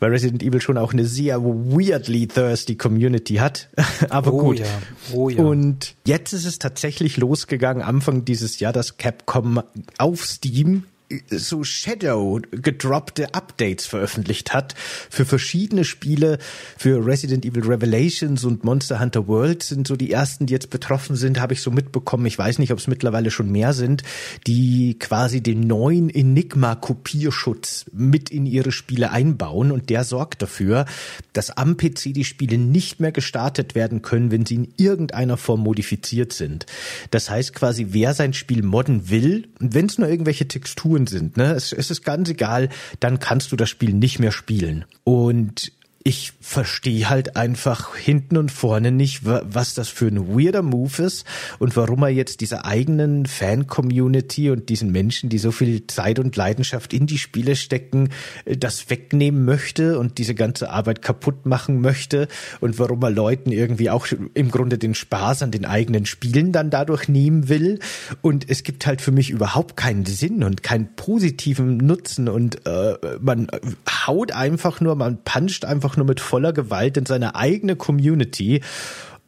weil Resident Evil schon auch eine sehr weirdly thirsty Community hat. Aber oh, gut. Ja. Oh, ja. Und jetzt ist es tatsächlich losgegangen, Anfang dieses Jahr, dass Capcom auf Steam so Shadow gedroppte Updates veröffentlicht hat für verschiedene Spiele, für Resident Evil Revelations und Monster Hunter World sind so die ersten, die jetzt betroffen sind, habe ich so mitbekommen. Ich weiß nicht, ob es mittlerweile schon mehr sind, die quasi den neuen Enigma-Kopierschutz mit in ihre Spiele einbauen und der sorgt dafür, dass am PC die Spiele nicht mehr gestartet werden können, wenn sie in irgendeiner Form modifiziert sind. Das heißt quasi, wer sein Spiel modden will, wenn es nur irgendwelche Texturen Schuhen sind, ne? Es, es ist ganz egal, dann kannst du das Spiel nicht mehr spielen. Und ich verstehe halt einfach hinten und vorne nicht, was das für ein weirder Move ist und warum er jetzt dieser eigenen Fan-Community und diesen Menschen, die so viel Zeit und Leidenschaft in die Spiele stecken, äh, das wegnehmen möchte und diese ganze Arbeit kaputt machen möchte und warum er Leuten irgendwie auch im Grunde den Spaß an den eigenen Spielen dann dadurch nehmen will. Und es gibt halt für mich überhaupt keinen Sinn und keinen positiven Nutzen und äh, man haut einfach nur, man puncht einfach nur mit voller Gewalt in seine eigene Community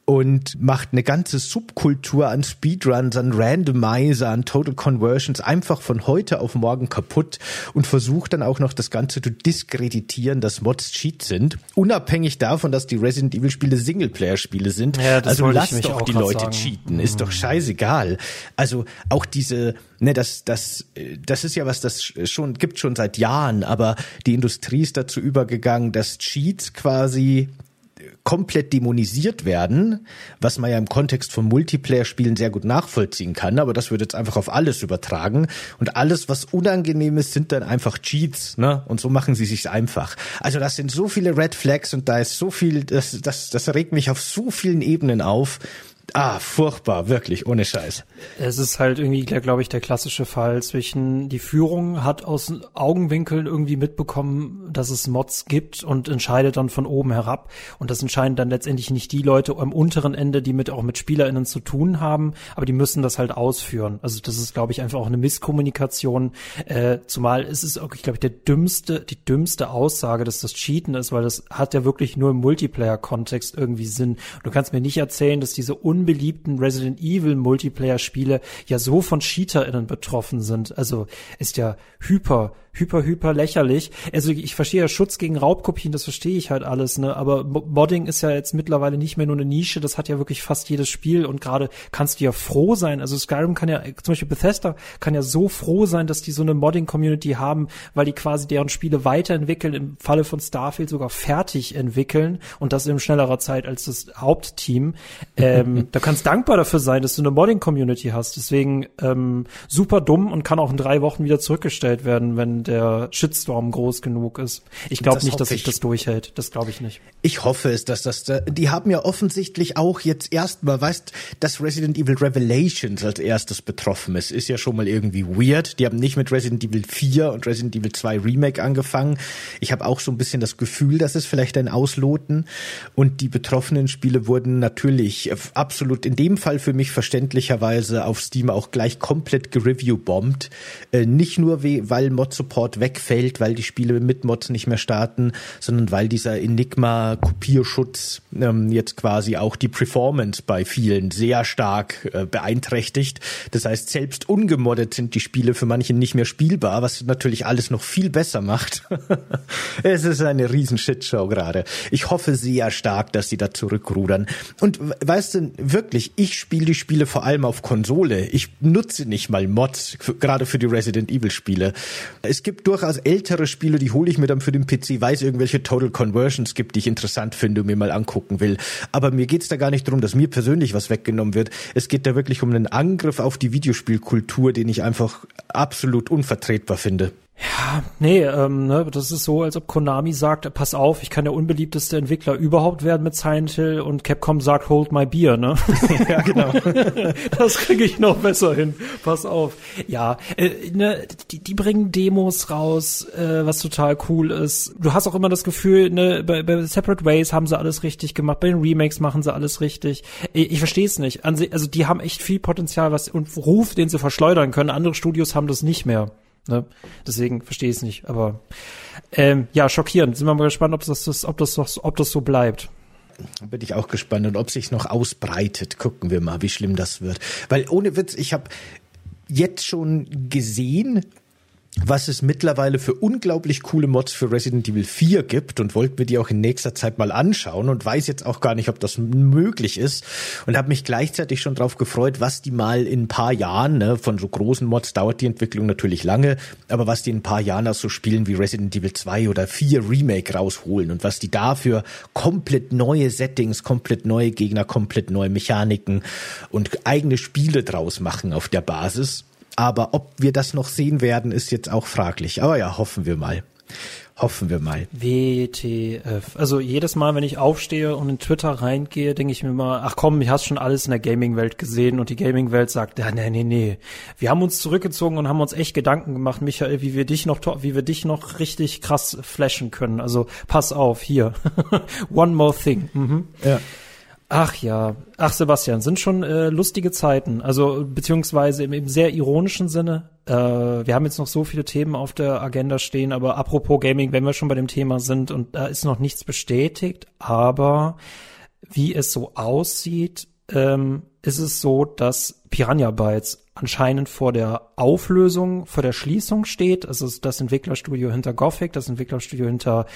und macht eine ganze Subkultur an Speedruns, an Randomizer, an Total Conversions einfach von heute auf morgen kaputt und versucht dann auch noch das Ganze zu diskreditieren, dass Mods Cheat sind, unabhängig davon, dass die Resident Evil Spiele Singleplayer-Spiele sind. Ja, also lasst doch die Leute sagen. cheaten, ist doch mhm. scheißegal. Also auch diese, ne, das, das, das ist ja was, das schon gibt schon seit Jahren, aber die Industrie ist dazu übergegangen, dass Cheats quasi komplett dämonisiert werden, was man ja im Kontext von Multiplayer-Spielen sehr gut nachvollziehen kann, aber das wird jetzt einfach auf alles übertragen und alles, was unangenehm ist, sind dann einfach Cheats, ne? Und so machen sie sich's einfach. Also das sind so viele Red Flags und da ist so viel, das, das, das regt mich auf so vielen Ebenen auf Ah, furchtbar, wirklich, ohne Scheiß. Es ist halt irgendwie, glaube ich, der klassische Fall zwischen die Führung hat aus Augenwinkeln irgendwie mitbekommen, dass es Mods gibt und entscheidet dann von oben herab. Und das entscheiden dann letztendlich nicht die Leute am unteren Ende, die mit auch mit SpielerInnen zu tun haben, aber die müssen das halt ausführen. Also das ist, glaube ich, einfach auch eine Misskommunikation. Äh, zumal ist es auch, ich glaube, der dümmste, die dümmste Aussage, dass das Cheaten ist, weil das hat ja wirklich nur im Multiplayer-Kontext irgendwie Sinn. Du kannst mir nicht erzählen, dass diese unbeliebten Resident Evil Multiplayer-Spiele ja so von CheaterInnen betroffen sind. Also ist ja hyper hyper, hyper lächerlich. Also ich verstehe ja Schutz gegen Raubkopien, das verstehe ich halt alles, ne? Aber Modding ist ja jetzt mittlerweile nicht mehr nur eine Nische, das hat ja wirklich fast jedes Spiel und gerade kannst du ja froh sein. Also Skyrim kann ja, zum Beispiel Bethesda kann ja so froh sein, dass die so eine Modding-Community haben, weil die quasi deren Spiele weiterentwickeln, im Falle von Starfield sogar fertig entwickeln und das in schnellerer Zeit als das Hauptteam. ähm, da kannst dankbar dafür sein, dass du eine Modding-Community hast. Deswegen ähm, super dumm und kann auch in drei Wochen wieder zurückgestellt werden, wenn der Shitstorm groß genug ist. Ich glaube nicht, dass sich das durchhält. Das glaube ich nicht. Ich hoffe es, dass das, die haben ja offensichtlich auch jetzt erstmal, weißt, dass Resident Evil Revelations als erstes betroffen ist, ist ja schon mal irgendwie weird. Die haben nicht mit Resident Evil 4 und Resident Evil 2 Remake angefangen. Ich habe auch so ein bisschen das Gefühl, dass es vielleicht ein Ausloten und die betroffenen Spiele wurden natürlich absolut in dem Fall für mich verständlicherweise auf Steam auch gleich komplett gereview-bombt. Äh, nicht nur, weil Mod-Support wegfällt, weil die Spiele mit Mods nicht mehr starten, sondern weil dieser Enigma-Kopierschutz ähm, jetzt quasi auch die Performance bei vielen sehr stark äh, beeinträchtigt. Das heißt, selbst ungemoddet sind die Spiele für manche nicht mehr spielbar, was natürlich alles noch viel besser macht. es ist eine riesen Shitshow gerade. Ich hoffe sehr stark, dass sie da zurückrudern. Und weißt du, wirklich, ich spiele die Spiele vor allem auf Konsole. Ich nutze nicht mal Mods, gerade für die Resident Evil Spiele. Es gibt durchaus ältere Spiele, die hole ich mir dann für den PC, weil es irgendwelche Total Conversions gibt, die ich interessant finde und mir mal angucken will. Aber mir geht's da gar nicht darum, dass mir persönlich was weggenommen wird. Es geht da wirklich um einen Angriff auf die Videospielkultur, den ich einfach absolut unvertretbar finde. Ja, nee, ähm, ne, das ist so, als ob Konami sagt, pass auf, ich kann der unbeliebteste Entwickler überhaupt werden mit Silent Hill und Capcom sagt, hold my beer, ne? ja, genau. das kriege ich noch besser hin. Pass auf. Ja, äh, ne, die, die bringen Demos raus, äh, was total cool ist. Du hast auch immer das Gefühl, ne, bei, bei Separate Ways haben sie alles richtig gemacht, bei den Remakes machen sie alles richtig. Ich, ich verstehe es nicht. Also die haben echt viel Potenzial, was und Ruf, den sie verschleudern können. Andere Studios haben das nicht mehr. Ne? Deswegen verstehe ich es nicht. Aber ähm, ja, schockierend. Sind wir mal gespannt, ob das, ob das, ob das so bleibt. Bin ich auch gespannt und ob sich noch ausbreitet. Gucken wir mal, wie schlimm das wird. Weil ohne Witz, ich habe jetzt schon gesehen, was es mittlerweile für unglaublich coole Mods für Resident Evil 4 gibt und wollte mir die auch in nächster Zeit mal anschauen und weiß jetzt auch gar nicht, ob das möglich ist und habe mich gleichzeitig schon drauf gefreut, was die mal in ein paar Jahren, ne, von so großen Mods dauert die Entwicklung natürlich lange, aber was die in ein paar Jahren aus so Spielen wie Resident Evil 2 oder 4 Remake rausholen und was die dafür komplett neue Settings, komplett neue Gegner, komplett neue Mechaniken und eigene Spiele draus machen auf der Basis aber ob wir das noch sehen werden, ist jetzt auch fraglich. Aber ja, hoffen wir mal. Hoffen wir mal. WTF. Also jedes Mal, wenn ich aufstehe und in Twitter reingehe, denke ich mir mal, ach komm, ich hast schon alles in der Gaming-Welt gesehen und die Gaming-Welt sagt, ja, nee, nee, nee. Wir haben uns zurückgezogen und haben uns echt Gedanken gemacht, Michael, wie wir dich noch, wie wir dich noch richtig krass flashen können. Also pass auf, hier. One more thing. Mhm. Ja. Ach ja, ach Sebastian, sind schon äh, lustige Zeiten. Also beziehungsweise im, im sehr ironischen Sinne. Äh, wir haben jetzt noch so viele Themen auf der Agenda stehen, aber apropos Gaming, wenn wir schon bei dem Thema sind und da ist noch nichts bestätigt, aber wie es so aussieht, ähm, ist es so, dass Piranha Bytes anscheinend vor der Auflösung, vor der Schließung steht. Also das Entwicklerstudio hinter Gothic, das Entwicklerstudio hinter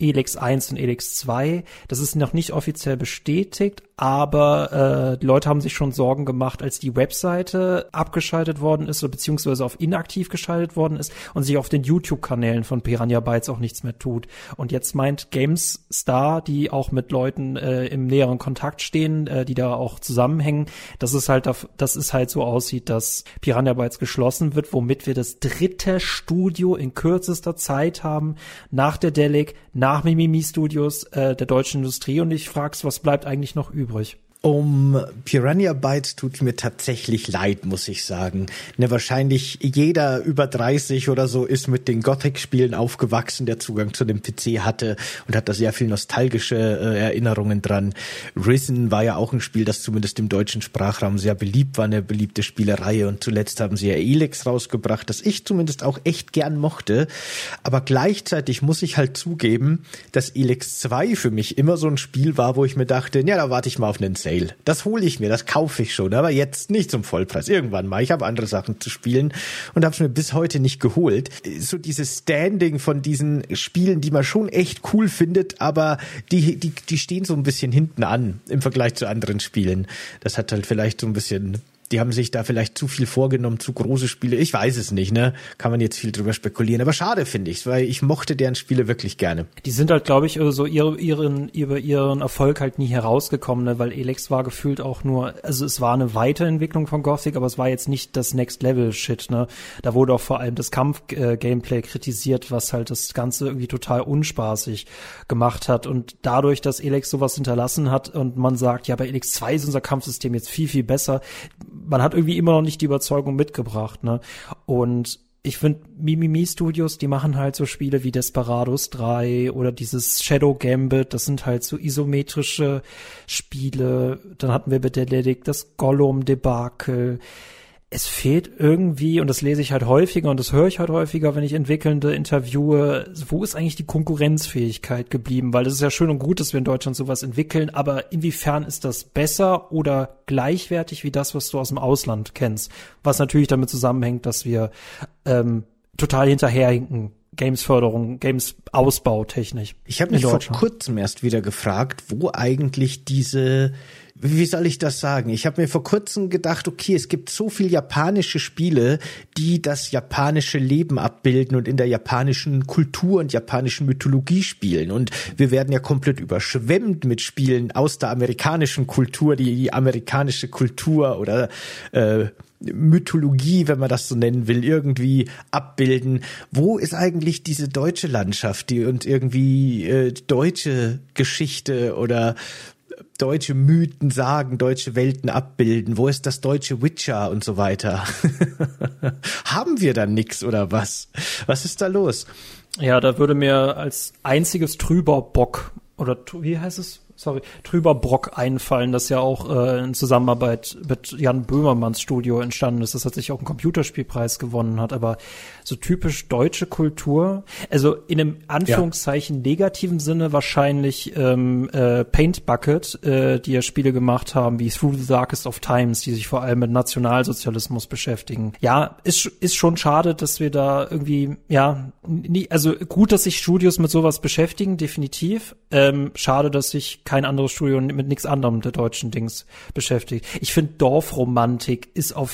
Elix 1 und Elix 2. Das ist noch nicht offiziell bestätigt, aber äh, die Leute haben sich schon Sorgen gemacht, als die Webseite abgeschaltet worden ist oder beziehungsweise auf inaktiv geschaltet worden ist und sich auf den YouTube-Kanälen von Piranha Bytes auch nichts mehr tut. Und jetzt meint GameStar, die auch mit Leuten äh, im näheren Kontakt stehen, äh, die da auch zusammenhängen, dass es halt, dass es halt so aussieht, dass Piranha Bytes geschlossen wird, womit wir das dritte Studio in kürzester Zeit haben, nach der Delic, nach Mimimi Studios äh, der deutschen Industrie. Und ich frag's, was bleibt eigentlich noch übrig? Um Piranha Bytes tut mir tatsächlich leid, muss ich sagen. Ne, wahrscheinlich jeder über 30 oder so ist mit den Gothic-Spielen aufgewachsen, der Zugang zu dem PC hatte und hat da sehr viel nostalgische äh, Erinnerungen dran. Risen war ja auch ein Spiel, das zumindest im deutschen Sprachraum sehr beliebt war, eine beliebte Spielereihe und zuletzt haben sie ja Elix rausgebracht, das ich zumindest auch echt gern mochte. Aber gleichzeitig muss ich halt zugeben, dass Elix 2 für mich immer so ein Spiel war, wo ich mir dachte, ja, da warte ich mal auf einen Sale. Sale. Das hole ich mir, das kaufe ich schon, aber jetzt nicht zum Vollpreis. Irgendwann mal. Ich habe andere Sachen zu spielen und habe es mir bis heute nicht geholt. So dieses Standing von diesen Spielen, die man schon echt cool findet, aber die, die, die stehen so ein bisschen hinten an im Vergleich zu anderen Spielen. Das hat halt vielleicht so ein bisschen die haben sich da vielleicht zu viel vorgenommen, zu große Spiele. Ich weiß es nicht, ne? Kann man jetzt viel drüber spekulieren. Aber schade finde ich, weil ich mochte deren Spiele wirklich gerne. Die sind halt, glaube ich, so ihre, ihren, über ihren Erfolg halt nie herausgekommen, ne? weil Elex war gefühlt auch nur, also es war eine Weiterentwicklung von Gothic, aber es war jetzt nicht das Next Level Shit, ne? Da wurde auch vor allem das Kampf-Gameplay äh, kritisiert, was halt das Ganze irgendwie total unspaßig gemacht hat. Und dadurch, dass Elex sowas hinterlassen hat und man sagt, ja, bei Elex 2 ist unser Kampfsystem jetzt viel, viel besser, man hat irgendwie immer noch nicht die Überzeugung mitgebracht, ne? Und ich finde, Mimimi Studios, die machen halt so Spiele wie Desperados 3 oder dieses Shadow Gambit, das sind halt so isometrische Spiele. Dann hatten wir bei Dedelic das Gollum-Debakel es fehlt irgendwie, und das lese ich halt häufiger und das höre ich halt häufiger, wenn ich Entwickelnde interviewe, wo ist eigentlich die Konkurrenzfähigkeit geblieben? Weil das ist ja schön und gut, dass wir in Deutschland sowas entwickeln, aber inwiefern ist das besser oder gleichwertig wie das, was du aus dem Ausland kennst? Was natürlich damit zusammenhängt, dass wir ähm, total hinterherhinken Games-Förderung, Games-Ausbau technisch. Ich habe mich vor kurzem erst wieder gefragt, wo eigentlich diese wie soll ich das sagen? Ich habe mir vor kurzem gedacht, okay, es gibt so viel japanische Spiele, die das japanische Leben abbilden und in der japanischen Kultur und japanischen Mythologie spielen. Und wir werden ja komplett überschwemmt mit Spielen aus der amerikanischen Kultur, die die amerikanische Kultur oder äh, Mythologie, wenn man das so nennen will, irgendwie abbilden. Wo ist eigentlich diese deutsche Landschaft, die und irgendwie äh, deutsche Geschichte oder deutsche Mythen sagen, deutsche Welten abbilden? Wo ist das deutsche Witcher und so weiter? Haben wir da nix oder was? Was ist da los? Ja, da würde mir als einziges Trüber Bock oder wie heißt es? Sorry, Trüber Brock einfallen, das ja auch äh, in Zusammenarbeit mit Jan Böhmermanns Studio entstanden ist, das hat sich auch einen Computerspielpreis gewonnen hat, aber so typisch deutsche Kultur, also in einem Anführungszeichen ja. negativen Sinne wahrscheinlich ähm, äh, Paint Bucket, äh, die ja Spiele gemacht haben wie Through the Darkest of Times, die sich vor allem mit Nationalsozialismus beschäftigen. Ja, ist, ist schon schade, dass wir da irgendwie, ja, nie, also gut, dass sich Studios mit sowas beschäftigen, definitiv. Ähm, schade, dass sich kein anderes Studio mit nichts anderem der deutschen Dings beschäftigt. Ich finde Dorfromantik ist auf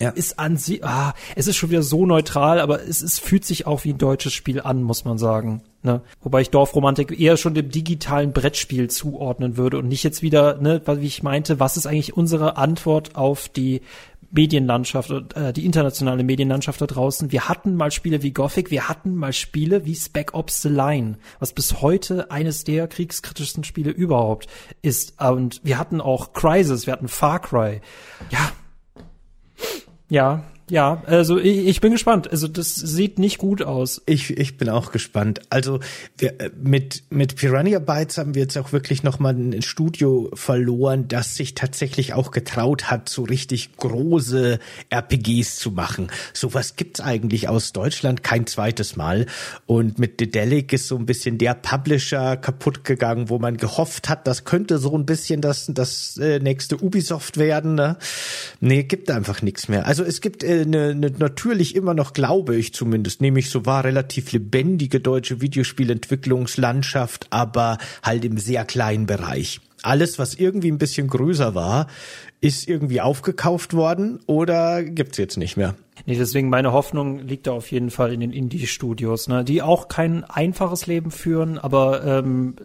ja. ist an sie, ah, es ist schon wieder so neutral, aber es, es fühlt sich auch wie ein deutsches Spiel an, muss man sagen. Ne? Wobei ich Dorfromantik eher schon dem digitalen Brettspiel zuordnen würde und nicht jetzt wieder, ne, wie ich meinte, was ist eigentlich unsere Antwort auf die Medienlandschaft, äh, die internationale Medienlandschaft da draußen. Wir hatten mal Spiele wie Gothic, wir hatten mal Spiele wie Spec Ops The Line, was bis heute eines der kriegskritischsten Spiele überhaupt ist. Und wir hatten auch Crisis, wir hatten Far Cry. Ja. Ja, ja, also ich, ich, bin gespannt. Also das sieht nicht gut aus. Ich, ich bin auch gespannt. Also wir, äh, mit mit Piranha Bytes haben wir jetzt auch wirklich noch mal ein Studio verloren, das sich tatsächlich auch getraut hat, so richtig große RPGs zu machen. Sowas gibt's eigentlich aus Deutschland kein zweites Mal. Und mit Dedelic ist so ein bisschen der Publisher kaputt gegangen, wo man gehofft hat, das könnte so ein bisschen das das äh, nächste Ubisoft werden. Ne? Nee, gibt einfach nichts mehr. Also es gibt äh, eine, eine natürlich immer noch, glaube ich zumindest, nämlich so war relativ lebendige deutsche Videospielentwicklungslandschaft, aber halt im sehr kleinen Bereich. Alles, was irgendwie ein bisschen größer war, ist irgendwie aufgekauft worden oder gibt's jetzt nicht mehr. Nee, deswegen meine Hoffnung liegt da auf jeden Fall in den Indie-Studios, ne, die auch kein einfaches Leben führen, aber ähm,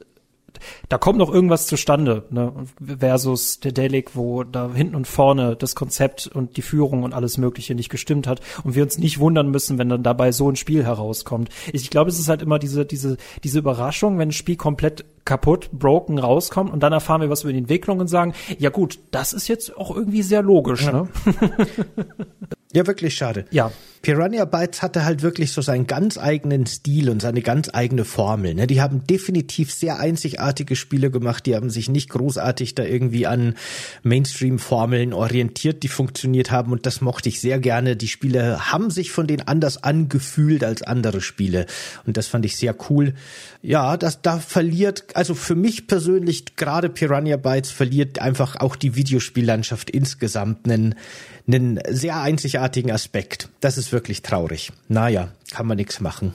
da kommt noch irgendwas zustande, ne? versus der Delic, wo da hinten und vorne das Konzept und die Führung und alles Mögliche nicht gestimmt hat und wir uns nicht wundern müssen, wenn dann dabei so ein Spiel herauskommt. Ich glaube, es ist halt immer diese, diese, diese Überraschung, wenn ein Spiel komplett kaputt, broken rauskommt und dann erfahren wir was über die Entwicklung und sagen, ja gut, das ist jetzt auch irgendwie sehr logisch, ja. ne? Ja, wirklich schade. Ja. Piranha Bytes hatte halt wirklich so seinen ganz eigenen Stil und seine ganz eigene Formel. Ne? Die haben definitiv sehr einzigartige Spiele gemacht. Die haben sich nicht großartig da irgendwie an Mainstream-Formeln orientiert, die funktioniert haben. Und das mochte ich sehr gerne. Die Spiele haben sich von denen anders angefühlt als andere Spiele. Und das fand ich sehr cool. Ja, das, da verliert, also für mich persönlich, gerade Piranha Bytes verliert einfach auch die Videospiellandschaft insgesamt einen einen sehr einzigartigen Aspekt. Das ist wirklich traurig. Naja, kann man nichts machen.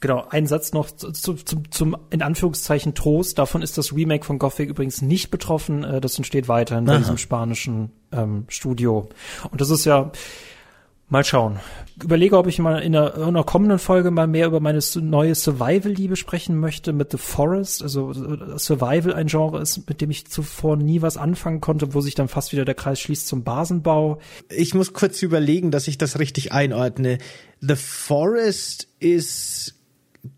Genau, ein Satz noch zu, zu, zum, zum in Anführungszeichen Trost. Davon ist das Remake von Gothic übrigens nicht betroffen. Äh, das entsteht weiterhin bei diesem spanischen ähm, Studio. Und das ist ja, Mal schauen. Überlege, ob ich mal in einer, in einer kommenden Folge mal mehr über meine neue Survival-Liebe sprechen möchte mit The Forest. Also äh, Survival ein Genre ist, mit dem ich zuvor nie was anfangen konnte, wo sich dann fast wieder der Kreis schließt zum Basenbau. Ich muss kurz überlegen, dass ich das richtig einordne. The Forest ist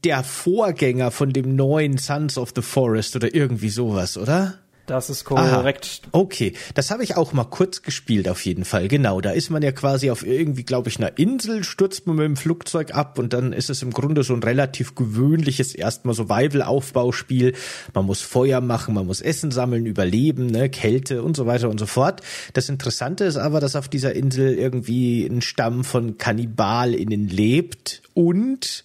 der Vorgänger von dem neuen Sons of the Forest oder irgendwie sowas, oder? Das ist korrekt. Aha, okay, das habe ich auch mal kurz gespielt auf jeden Fall. Genau, da ist man ja quasi auf irgendwie, glaube ich, einer Insel, stürzt man mit dem Flugzeug ab und dann ist es im Grunde so ein relativ gewöhnliches erstmal Survival-Aufbauspiel. Man muss Feuer machen, man muss Essen sammeln, überleben, ne, Kälte und so weiter und so fort. Das Interessante ist aber, dass auf dieser Insel irgendwie ein Stamm von KannibalInnen lebt und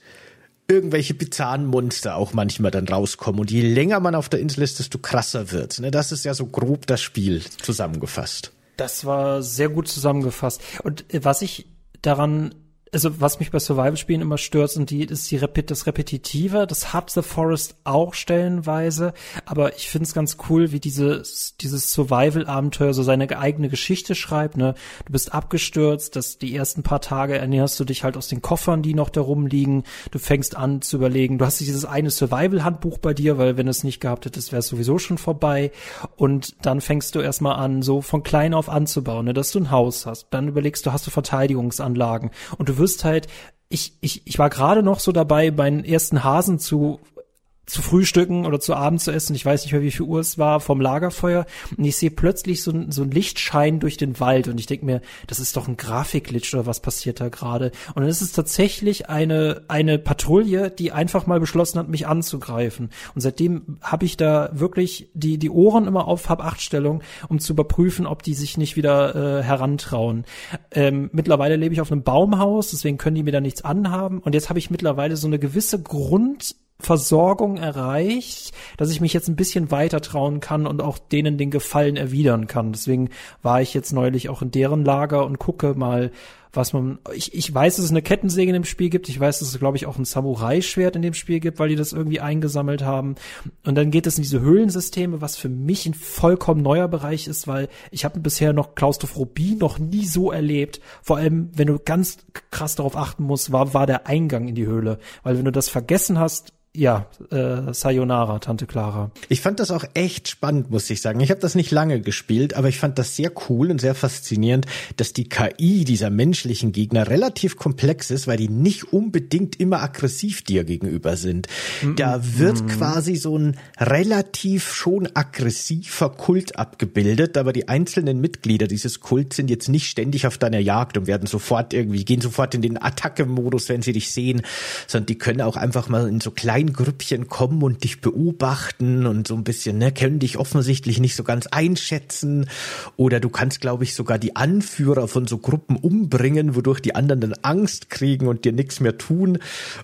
irgendwelche bizarren Monster auch manchmal dann rauskommen. Und je länger man auf der Insel ist, desto krasser wird's. Ne? Das ist ja so grob das Spiel zusammengefasst. Das war sehr gut zusammengefasst. Und äh, was ich daran also was mich bei Survival-Spielen immer stört, sind die, ist die Repet das Repetitive. Das hat The Forest auch stellenweise, aber ich finde es ganz cool, wie dieses, dieses Survival-Abenteuer so seine eigene Geschichte schreibt. Ne? Du bist abgestürzt, dass die ersten paar Tage ernährst du dich halt aus den Koffern, die noch da rumliegen. Du fängst an zu überlegen, du hast dieses eine Survival-Handbuch bei dir, weil wenn es nicht gehabt hättest, wäre es sowieso schon vorbei. Und dann fängst du erstmal an, so von klein auf anzubauen, ne? dass du ein Haus hast. Dann überlegst du, hast du Verteidigungsanlagen und du wirst halt, ich, ich, ich war gerade noch so dabei, meinen ersten Hasen zu zu frühstücken oder zu Abend zu essen, ich weiß nicht mehr, wie viel Uhr es war, vom Lagerfeuer und ich sehe plötzlich so, ein so ein Lichtschein durch den Wald und ich denke mir, das ist doch ein Grafikglitch oder was passiert da gerade? Und dann ist es tatsächlich eine, eine Patrouille, die einfach mal beschlossen hat, mich anzugreifen. Und seitdem habe ich da wirklich die, die Ohren immer auf Hab-Acht-Stellung, um zu überprüfen, ob die sich nicht wieder äh, herantrauen. Ähm, mittlerweile lebe ich auf einem Baumhaus, deswegen können die mir da nichts anhaben und jetzt habe ich mittlerweile so eine gewisse Grund Versorgung erreicht, dass ich mich jetzt ein bisschen weiter trauen kann und auch denen den Gefallen erwidern kann. Deswegen war ich jetzt neulich auch in deren Lager und gucke mal, was man. Ich, ich weiß, dass es eine Kettensäge in dem Spiel gibt. Ich weiß, dass es, glaube ich, auch ein Samurai-Schwert in dem Spiel gibt, weil die das irgendwie eingesammelt haben. Und dann geht es in diese Höhlensysteme, was für mich ein vollkommen neuer Bereich ist, weil ich habe bisher noch Klaustrophobie noch nie so erlebt. Vor allem, wenn du ganz krass darauf achten musst, war, war der Eingang in die Höhle. Weil wenn du das vergessen hast, ja, äh, Sayonara, Tante Clara. Ich fand das auch echt spannend, muss ich sagen. Ich habe das nicht lange gespielt, aber ich fand das sehr cool und sehr faszinierend, dass die KI dieser menschlichen Gegner relativ komplex ist, weil die nicht unbedingt immer aggressiv dir gegenüber sind. Mm Da wird mm quasi so ein relativ schon aggressiver Kult abgebildet, aber die einzelnen Mitglieder dieses Kults sind jetzt nicht ständig auf deiner Jagd und werden sofort irgendwie, gehen sofort in den Attacke-Modus, wenn sie dich sehen, sondern die können auch einfach mal in so kleinen Grüppchen kommen und dich beobachten und so ein bisschen, ne, können dich offensichtlich nicht so ganz einschätzen. Oder du kannst, glaube ich, sogar die Anführer von so Gruppen umbringen, wodurch die anderen dann Angst kriegen und dir nichts mehr tun.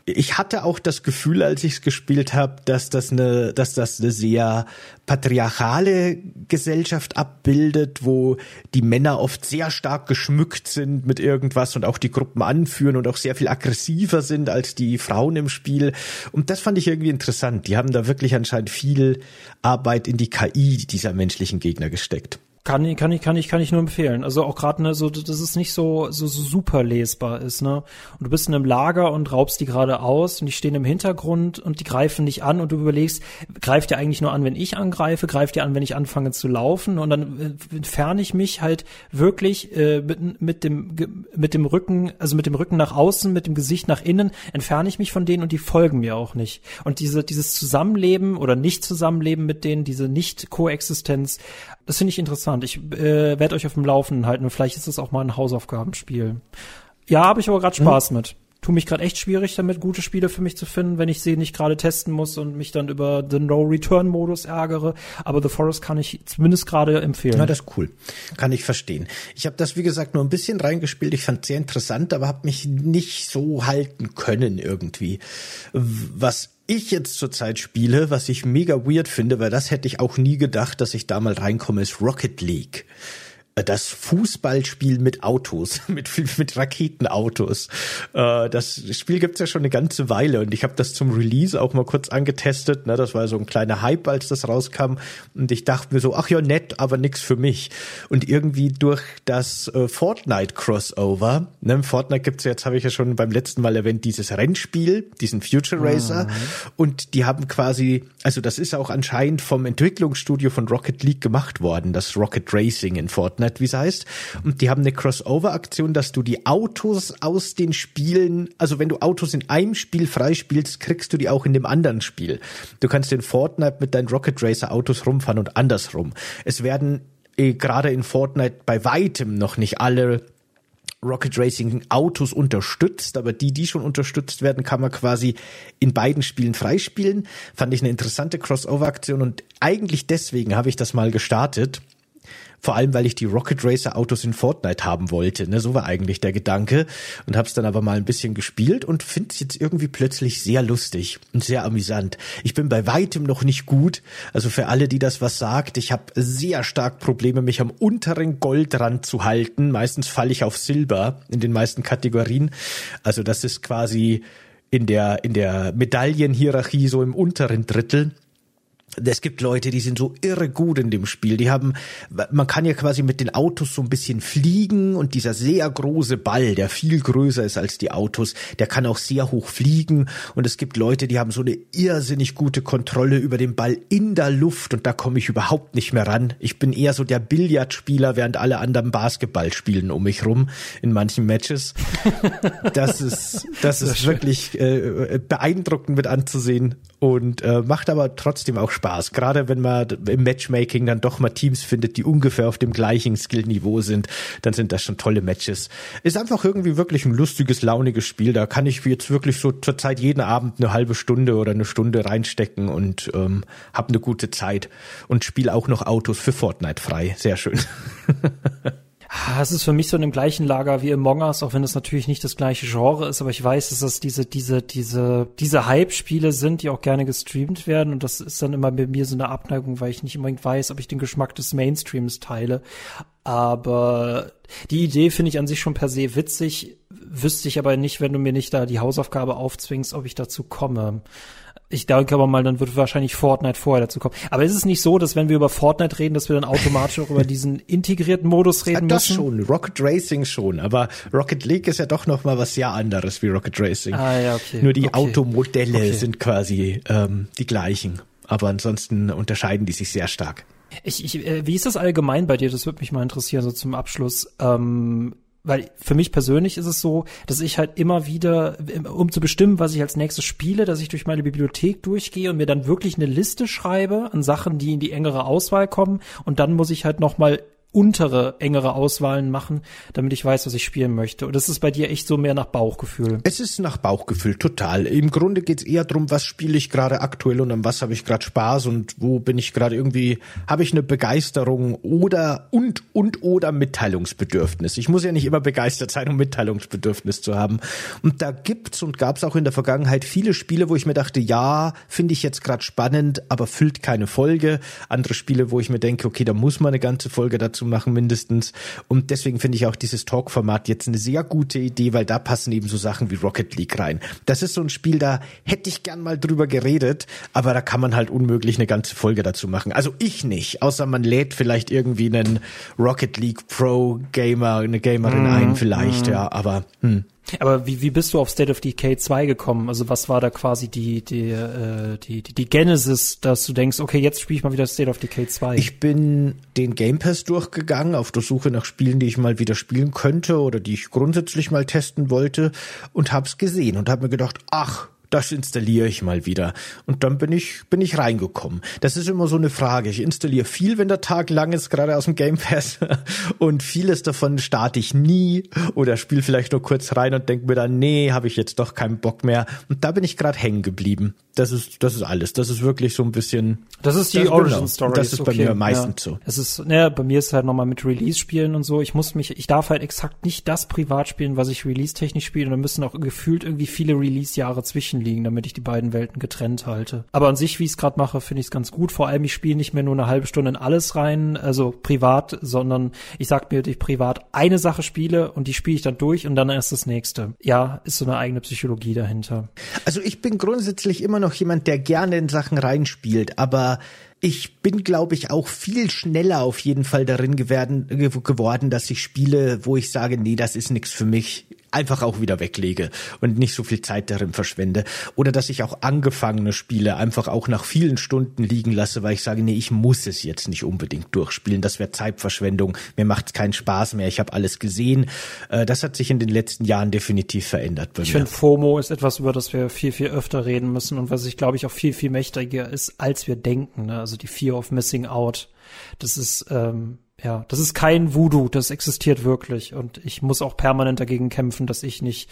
Ich hatte auch das Gefühl, als ich es gespielt habe, dass das eine, dass das eine sehr patriarchale Gesellschaft abbildet, wo die Männer oft sehr stark geschmückt sind mit irgendwas und auch die Gruppen anführen und auch sehr viel aggressiver sind als die Frauen im Spiel. Und das fand ich irgendwie interessant. Die haben da wirklich anscheinend viel Arbeit in die KI dieser menschlichen Gegner gesteckt. Kann ich, kann ich, kann ich, kann ich nur empfehlen. Also auch gerade ne, so, dass es nicht so, so, so super lesbar ist, ne? Und du bist in einem Lager und raubst die gerade aus und die stehen im Hintergrund und die greifen dich an und du überlegst, greift ihr eigentlich nur an, wenn ich angreife, greift ihr an, wenn ich anfange zu laufen und dann äh, entferne ich mich halt wirklich äh, mit, mit dem mit dem Rücken, also mit dem Rücken nach außen, mit dem Gesicht nach innen, entferne ich mich von denen und die folgen mir auch nicht. Und diese dieses Zusammenleben oder nicht Zusammenleben mit denen, diese Nicht-Koexistenz, das finde ich interessant. Ich äh, werde euch auf dem Laufenden halten und vielleicht ist es auch mal ein Hausaufgabenspiel. Ja, habe ich aber gerade Spaß hm. mit. Tu mich gerade echt schwierig damit, gute Spiele für mich zu finden, wenn ich sie nicht gerade testen muss und mich dann über den No-Return-Modus ärgere. Aber The Forest kann ich zumindest gerade empfehlen. Na, das ist cool. Kann ich verstehen. Ich habe das, wie gesagt, nur ein bisschen reingespielt. Ich fand es sehr interessant, aber habe mich nicht so halten können irgendwie. Was ich jetzt zurzeit spiele, was ich mega weird finde, weil das hätte ich auch nie gedacht, dass ich da mal reinkomme, ist Rocket League das Fußballspiel mit Autos, mit, mit Raketenautos. Äh, das Spiel gibt's ja schon eine ganze Weile und ich habe das zum Release auch mal kurz angetestet. Ne? Das war so ein kleiner Hype, als das rauskam. Und ich dachte mir so, ach ja, nett, aber nix für mich. Und irgendwie durch das äh, Fortnite-Crossover, ne? Fortnite gibt's ja, jetzt habe ich ja schon beim letzten Mal erwähnt, dieses Rennspiel, diesen Future Racer. Mhm. Und die haben quasi, also das ist auch anscheinend vom Entwicklungsstudio von Rocket League gemacht worden, das Rocket Racing in Fortnite. Fortnite, wie es heißt. Und die haben eine Crossover-Aktion, dass du die Autos aus den Spielen, also wenn du Autos in einem Spiel freispielst, kriegst du die auch in dem anderen Spiel. Du kannst in Fortnite mit deinen Rocket Racer Autos rumfahren und andersrum. Es werden eh, gerade in Fortnite bei weitem noch nicht alle Rocket Racing Autos unterstützt, aber die, die schon unterstützt werden, kann man quasi in beiden Spielen freispielen. Fand ich eine interessante Crossover-Aktion und eigentlich deswegen habe ich das mal gestartet vor allem, weil ich die Rocket Racer Autos in Fortnite haben wollte. Ne? So war eigentlich der Gedanke. Und habe es dann aber mal ein bisschen gespielt und finde es jetzt irgendwie plötzlich sehr lustig und sehr amüsant. Ich bin bei weitem noch nicht gut. Also für alle, die das was sagt, ich habe sehr stark Probleme, mich am unteren Goldrand zu halten. Meistens falle ich auf Silber in den meisten Kategorien. Also das ist quasi in der, in der Medaillenhierarchie so im unteren Drittel es gibt Leute, die sind so irre gut in dem Spiel. Die haben, man kann ja quasi mit den Autos so ein bisschen fliegen und dieser sehr große Ball, der viel größer ist als die Autos, der kann auch sehr hoch fliegen. Und es gibt Leute, die haben so eine irrsinnig gute Kontrolle über den Ball in der Luft und da komme ich überhaupt nicht mehr ran. Ich bin eher so der Billardspieler, während alle anderen Basketball spielen um mich rum in manchen Matches. Das ist, das ist wirklich äh, beeindruckend mit anzusehen und äh, macht aber trotzdem auch Spaß. Gerade wenn man im Matchmaking dann doch mal Teams findet, die ungefähr auf dem gleichen Skillniveau sind, dann sind das schon tolle Matches. Ist einfach irgendwie wirklich ein lustiges, launiges Spiel. Da kann ich jetzt wirklich so zurzeit jeden Abend eine halbe Stunde oder eine Stunde reinstecken und ähm, habe eine gute Zeit und spiele auch noch Autos für Fortnite frei. Sehr schön. Ah, es ist für mich so in dem gleichen Lager wie Among Us, auch wenn es natürlich nicht das gleiche Genre ist, aber ich weiß, dass das diese, diese, diese, diese Hype-Spiele sind, die auch gerne gestreamt werden und das ist dann immer bei mir so eine Abneigung, weil ich nicht unbedingt weiß, ob ich den Geschmack des Mainstreams teile. Aber die Idee finde ich an sich schon per se witzig, wüsste ich aber nicht, wenn du mir nicht da die Hausaufgabe aufzwingst, ob ich dazu komme. Ich denke aber mal, dann wird wahrscheinlich Fortnite vorher dazu kommen. Aber ist es nicht so, dass wenn wir über Fortnite reden, dass wir dann automatisch auch über diesen integrierten Modus reden ja, das müssen? Das schon, Rocket Racing schon, aber Rocket League ist ja doch noch mal was sehr anderes wie Rocket Racing. Ah, ja, okay. Nur die okay. Automodelle okay. sind quasi ähm, die gleichen, aber ansonsten unterscheiden die sich sehr stark. Ich, ich, äh, wie ist das allgemein bei dir? Das würde mich mal interessieren, so zum Abschluss. Ähm, weil für mich persönlich ist es so, dass ich halt immer wieder, um zu bestimmen, was ich als nächstes spiele, dass ich durch meine Bibliothek durchgehe und mir dann wirklich eine Liste schreibe an Sachen, die in die engere Auswahl kommen. Und dann muss ich halt noch mal untere, engere Auswahlen machen, damit ich weiß, was ich spielen möchte. Und das ist bei dir echt so mehr nach Bauchgefühl. Es ist nach Bauchgefühl, total. Im Grunde geht's eher drum, was spiele ich gerade aktuell und an was habe ich gerade Spaß und wo bin ich gerade irgendwie, habe ich eine Begeisterung oder und und oder Mitteilungsbedürfnis. Ich muss ja nicht immer begeistert sein, um Mitteilungsbedürfnis zu haben. Und da gibt's und gab's auch in der Vergangenheit viele Spiele, wo ich mir dachte, ja, finde ich jetzt gerade spannend, aber füllt keine Folge. Andere Spiele, wo ich mir denke, okay, da muss man eine ganze Folge dazu zu machen mindestens. Und deswegen finde ich auch dieses Talk-Format jetzt eine sehr gute Idee, weil da passen eben so Sachen wie Rocket League rein. Das ist so ein Spiel, da hätte ich gern mal drüber geredet, aber da kann man halt unmöglich eine ganze Folge dazu machen. Also ich nicht, außer man lädt vielleicht irgendwie einen Rocket League Pro Gamer, eine Gamerin mm, ein vielleicht, mm. ja, aber hm. Aber wie, wie bist du auf State of Decay 2 gekommen? Also was war da quasi die, die, äh, die, die, die Genesis, dass du denkst, okay, jetzt spiele ich mal wieder State of Decay 2? Ich bin den Game Pass durchgegangen auf der Suche nach Spielen, die ich mal wieder spielen könnte oder die ich grundsätzlich mal testen wollte und hab's gesehen und hab mir gedacht, ach, das installiere ich mal wieder. Und dann bin ich, bin ich reingekommen. Das ist immer so eine Frage. Ich installiere viel, wenn der Tag lang ist, gerade aus dem Game Pass. Und vieles davon starte ich nie oder spiele vielleicht nur kurz rein und denke mir dann, nee, habe ich jetzt doch keinen Bock mehr. Und da bin ich gerade hängen geblieben. Das ist, das ist alles. Das ist wirklich so ein bisschen. Das ist die Origin genau. Story. Das ist okay. bei mir meistens ja. so. Es ist, naja, bei mir ist es halt nochmal mit Release spielen und so. Ich muss mich, ich darf halt exakt nicht das privat spielen, was ich Release-technisch spiele. Und da müssen auch gefühlt irgendwie viele Release-Jahre zwischenliegen, damit ich die beiden Welten getrennt halte. Aber an sich, wie ich es gerade mache, finde ich es ganz gut. Vor allem, ich spiele nicht mehr nur eine halbe Stunde in alles rein, also privat, sondern ich sag mir, dass ich privat eine Sache spiele und die spiele ich dann durch und dann erst das nächste. Ja, ist so eine eigene Psychologie dahinter. Also ich bin grundsätzlich immer noch jemand, der gerne in Sachen reinspielt, aber ich bin, glaube ich, auch viel schneller auf jeden Fall darin geworden, geworden, dass ich spiele, wo ich sage, nee, das ist nichts für mich einfach auch wieder weglege und nicht so viel Zeit darin verschwende. Oder dass ich auch angefangene Spiele einfach auch nach vielen Stunden liegen lasse, weil ich sage, nee, ich muss es jetzt nicht unbedingt durchspielen. Das wäre Zeitverschwendung. Mir macht es keinen Spaß mehr. Ich habe alles gesehen. Äh, das hat sich in den letzten Jahren definitiv verändert. ich finde, FOMO ist etwas, über das wir viel, viel öfter reden müssen und was ich glaube ich auch viel, viel mächtiger ist, als wir denken. Ne? Also die Fear of Missing Out. Das ist ähm, ja, das ist kein Voodoo, das existiert wirklich. Und ich muss auch permanent dagegen kämpfen, dass ich nicht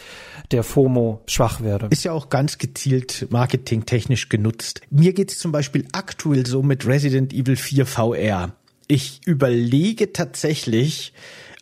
der FOMO schwach werde. Ist ja auch ganz gezielt marketingtechnisch genutzt. Mir geht's zum Beispiel aktuell so mit Resident Evil 4 VR. Ich überlege tatsächlich,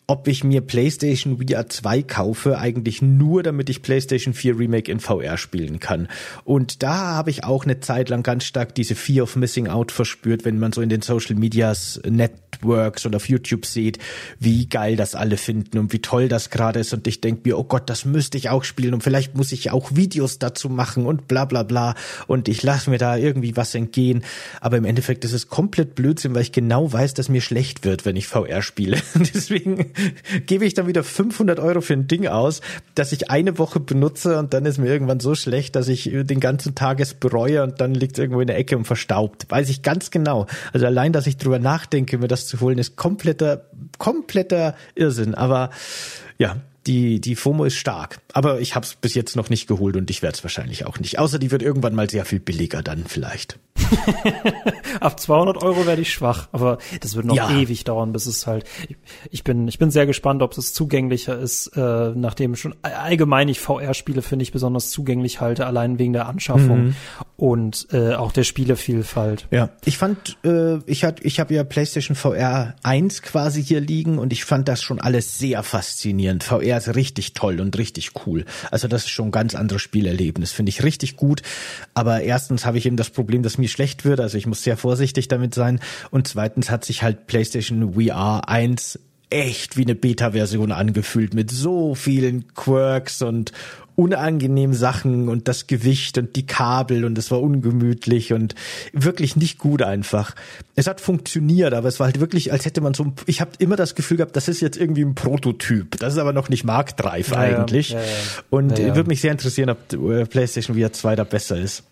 ob ich mir PlayStation VR 2 kaufe, eigentlich nur damit ich PlayStation 4 Remake in VR spielen kann. Und da habe ich auch eine Zeit lang ganz stark diese Fear of Missing Out verspürt, wenn man so in den Social Medias Networks und auf YouTube sieht, wie geil das alle finden und wie toll das gerade ist. Und ich denke mir, oh Gott, das müsste ich auch spielen und vielleicht muss ich auch Videos dazu machen und bla bla bla. Und ich lasse mir da irgendwie was entgehen. Aber im Endeffekt ist es komplett Blödsinn, weil ich genau weiß, dass mir schlecht wird, wenn ich VR spiele. Deswegen gebe ich dann wieder 500 Euro für ein Ding aus, das ich eine Woche benutze und dann ist mir irgendwann so schlecht, dass ich den ganzen Tag es bereue und dann liegt es irgendwo in der Ecke und verstaubt. Weiß ich ganz genau. Also allein, dass ich drüber nachdenke, mir das zu holen, ist kompletter, kompletter Irrsinn. Aber ja, die, die FOMO ist stark. Aber ich habe es bis jetzt noch nicht geholt und ich werde es wahrscheinlich auch nicht. Außer die wird irgendwann mal sehr viel billiger dann vielleicht. Ab 200 Euro werde ich schwach, aber das wird noch ja. ewig dauern, bis es halt. Ich bin, ich bin sehr gespannt, ob es zugänglicher ist, äh, nachdem schon allgemein ich VR-Spiele finde ich besonders zugänglich halte, allein wegen der Anschaffung mhm. und äh, auch der Spielevielfalt. Ja, ich fand, äh, ich hat, ich habe ja PlayStation VR 1 quasi hier liegen und ich fand das schon alles sehr faszinierend. VR ist richtig toll und richtig cool. Also das ist schon ein ganz anderes Spielerlebnis, finde ich richtig gut. Aber erstens habe ich eben das Problem, dass mir schlecht wird. Also ich muss sehr vorsichtig damit sein. Und zweitens hat sich halt PlayStation VR 1 echt wie eine Beta-Version angefühlt mit so vielen Quirks und unangenehmen Sachen und das Gewicht und die Kabel und es war ungemütlich und wirklich nicht gut einfach. Es hat funktioniert, aber es war halt wirklich, als hätte man so, ich habe immer das Gefühl gehabt, das ist jetzt irgendwie ein Prototyp. Das ist aber noch nicht marktreif ja, eigentlich. Ja, ja, und würde mich sehr interessieren, ob äh, PlayStation VR 2 da besser ist.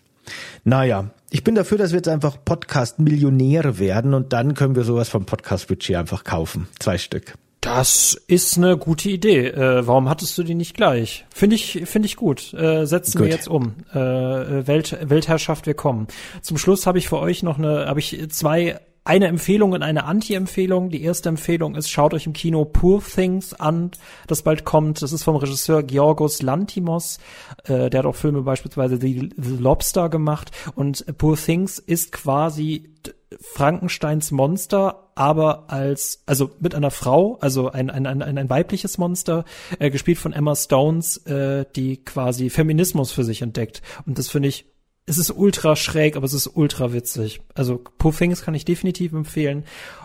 Naja, ich bin dafür, dass wir jetzt einfach Podcast-Millionäre werden und dann können wir sowas vom Podcast-Budget einfach kaufen. Zwei Stück. Das ist eine gute Idee. Äh, warum hattest du die nicht gleich? Finde ich, finde ich gut. Äh, setzen gut. wir jetzt um. Äh, Welt, Weltherrschaft, wir kommen. Zum Schluss habe ich für euch noch eine, habe ich zwei eine Empfehlung und eine Anti-Empfehlung. Die erste Empfehlung ist, schaut euch im Kino Poor Things an, das bald kommt. Das ist vom Regisseur Georgos Lantimos. Äh, der hat auch Filme beispielsweise The, The Lobster gemacht. Und Poor Things ist quasi Frankensteins Monster, aber als, also mit einer Frau, also ein, ein, ein, ein weibliches Monster, äh, gespielt von Emma Stones, äh, die quasi Feminismus für sich entdeckt. Und das finde ich es ist ultra schräg, aber es ist ultra witzig. Also Puffings kann ich definitiv empfehlen.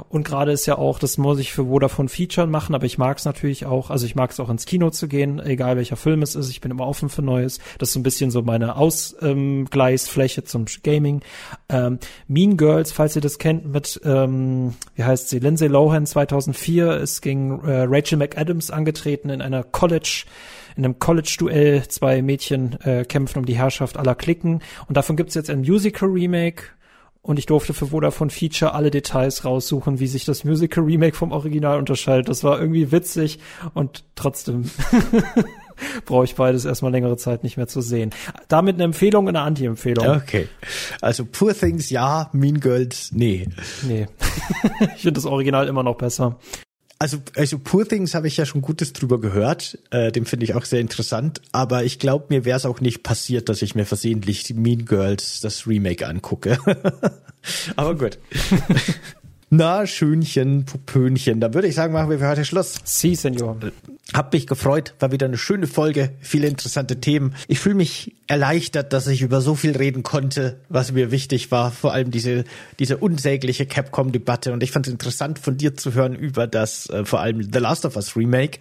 Und gerade ist ja auch, das muss ich für Vodafone Feature machen, aber ich mag es natürlich auch, also ich mag es auch ins Kino zu gehen, egal welcher Film es ist. Ich bin immer offen für Neues. Das ist so ein bisschen so meine Ausgleichsfläche ähm, zum Gaming. Ähm, mean Girls, falls ihr das kennt, mit, ähm, wie heißt sie, Lindsay Lohan 2004 ist gegen äh, Rachel McAdams angetreten in einer College- in einem College-Duell zwei Mädchen äh, kämpfen um die Herrschaft aller Klicken. Und davon gibt's jetzt ein Musical-Remake. Und ich durfte für Vodafone Feature alle Details raussuchen, wie sich das Musical Remake vom Original unterscheidet. Das war irgendwie witzig und trotzdem brauche ich beides erstmal längere Zeit nicht mehr zu sehen. Damit eine Empfehlung und eine Anti-Empfehlung. Okay. Also Poor Things ja, Mean Girls nee. Nee. ich finde das Original immer noch besser. Also, also Poor Things habe ich ja schon Gutes drüber gehört. Äh, dem finde ich auch sehr interessant. Aber ich glaube, mir wäre es auch nicht passiert, dass ich mir versehentlich Mean Girls das Remake angucke. aber gut. Na, Schönchen, Pupönchen. Da würde ich sagen, machen wir für heute Schluss. Sie, Senor. Hab mich gefreut, war wieder eine schöne Folge, viele interessante Themen. Ich fühle mich erleichtert, dass ich über so viel reden konnte, was mir wichtig war. Vor allem diese, diese unsägliche Capcom-Debatte. Und ich fand es interessant, von dir zu hören über das, äh, vor allem The Last of Us Remake.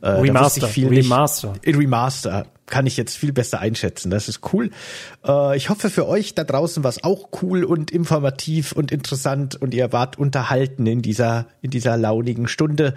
Äh, Remaster. Remaster. Nicht, Remaster. Kann ich jetzt viel besser einschätzen. Das ist cool. Äh, ich hoffe für euch da draußen war es auch cool und informativ und interessant und ihr wart unterhalten in dieser in dieser launigen Stunde.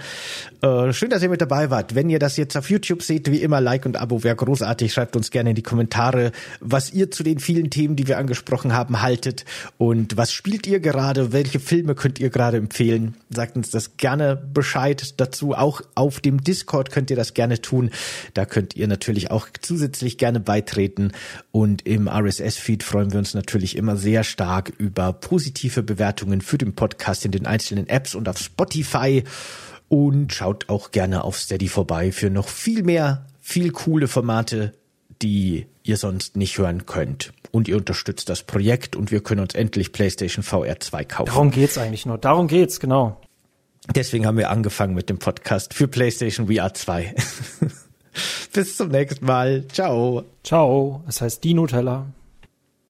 Äh, schön, dass ihr mit dabei wart. Wenn ihr das jetzt auf YouTube seht, wie immer Like und Abo wäre großartig. Schreibt uns gerne in die Kommentare, was ihr zu den vielen Themen, die wir angesprochen haben, haltet und was spielt ihr gerade? Welche Filme könnt ihr gerade empfehlen? Sagt uns das gerne Bescheid dazu. Auch auf dem Discord könnt ihr das gerne tun. Da könnt ihr natürlich auch zusätzlich gerne beitreten. Und im RSS-Feed freuen wir uns natürlich immer sehr stark über positive Bewertungen für den Podcast in den einzelnen Apps und auf Spotify. Und schaut auch gerne auf Steady vorbei für noch viel mehr, viel coole Formate, die ihr sonst nicht hören könnt. Und ihr unterstützt das Projekt und wir können uns endlich PlayStation VR 2 kaufen. Darum geht's eigentlich nur. Darum geht's, genau. Deswegen haben wir angefangen mit dem Podcast für PlayStation VR 2. Bis zum nächsten Mal. Ciao. Ciao. Es heißt Dino Teller.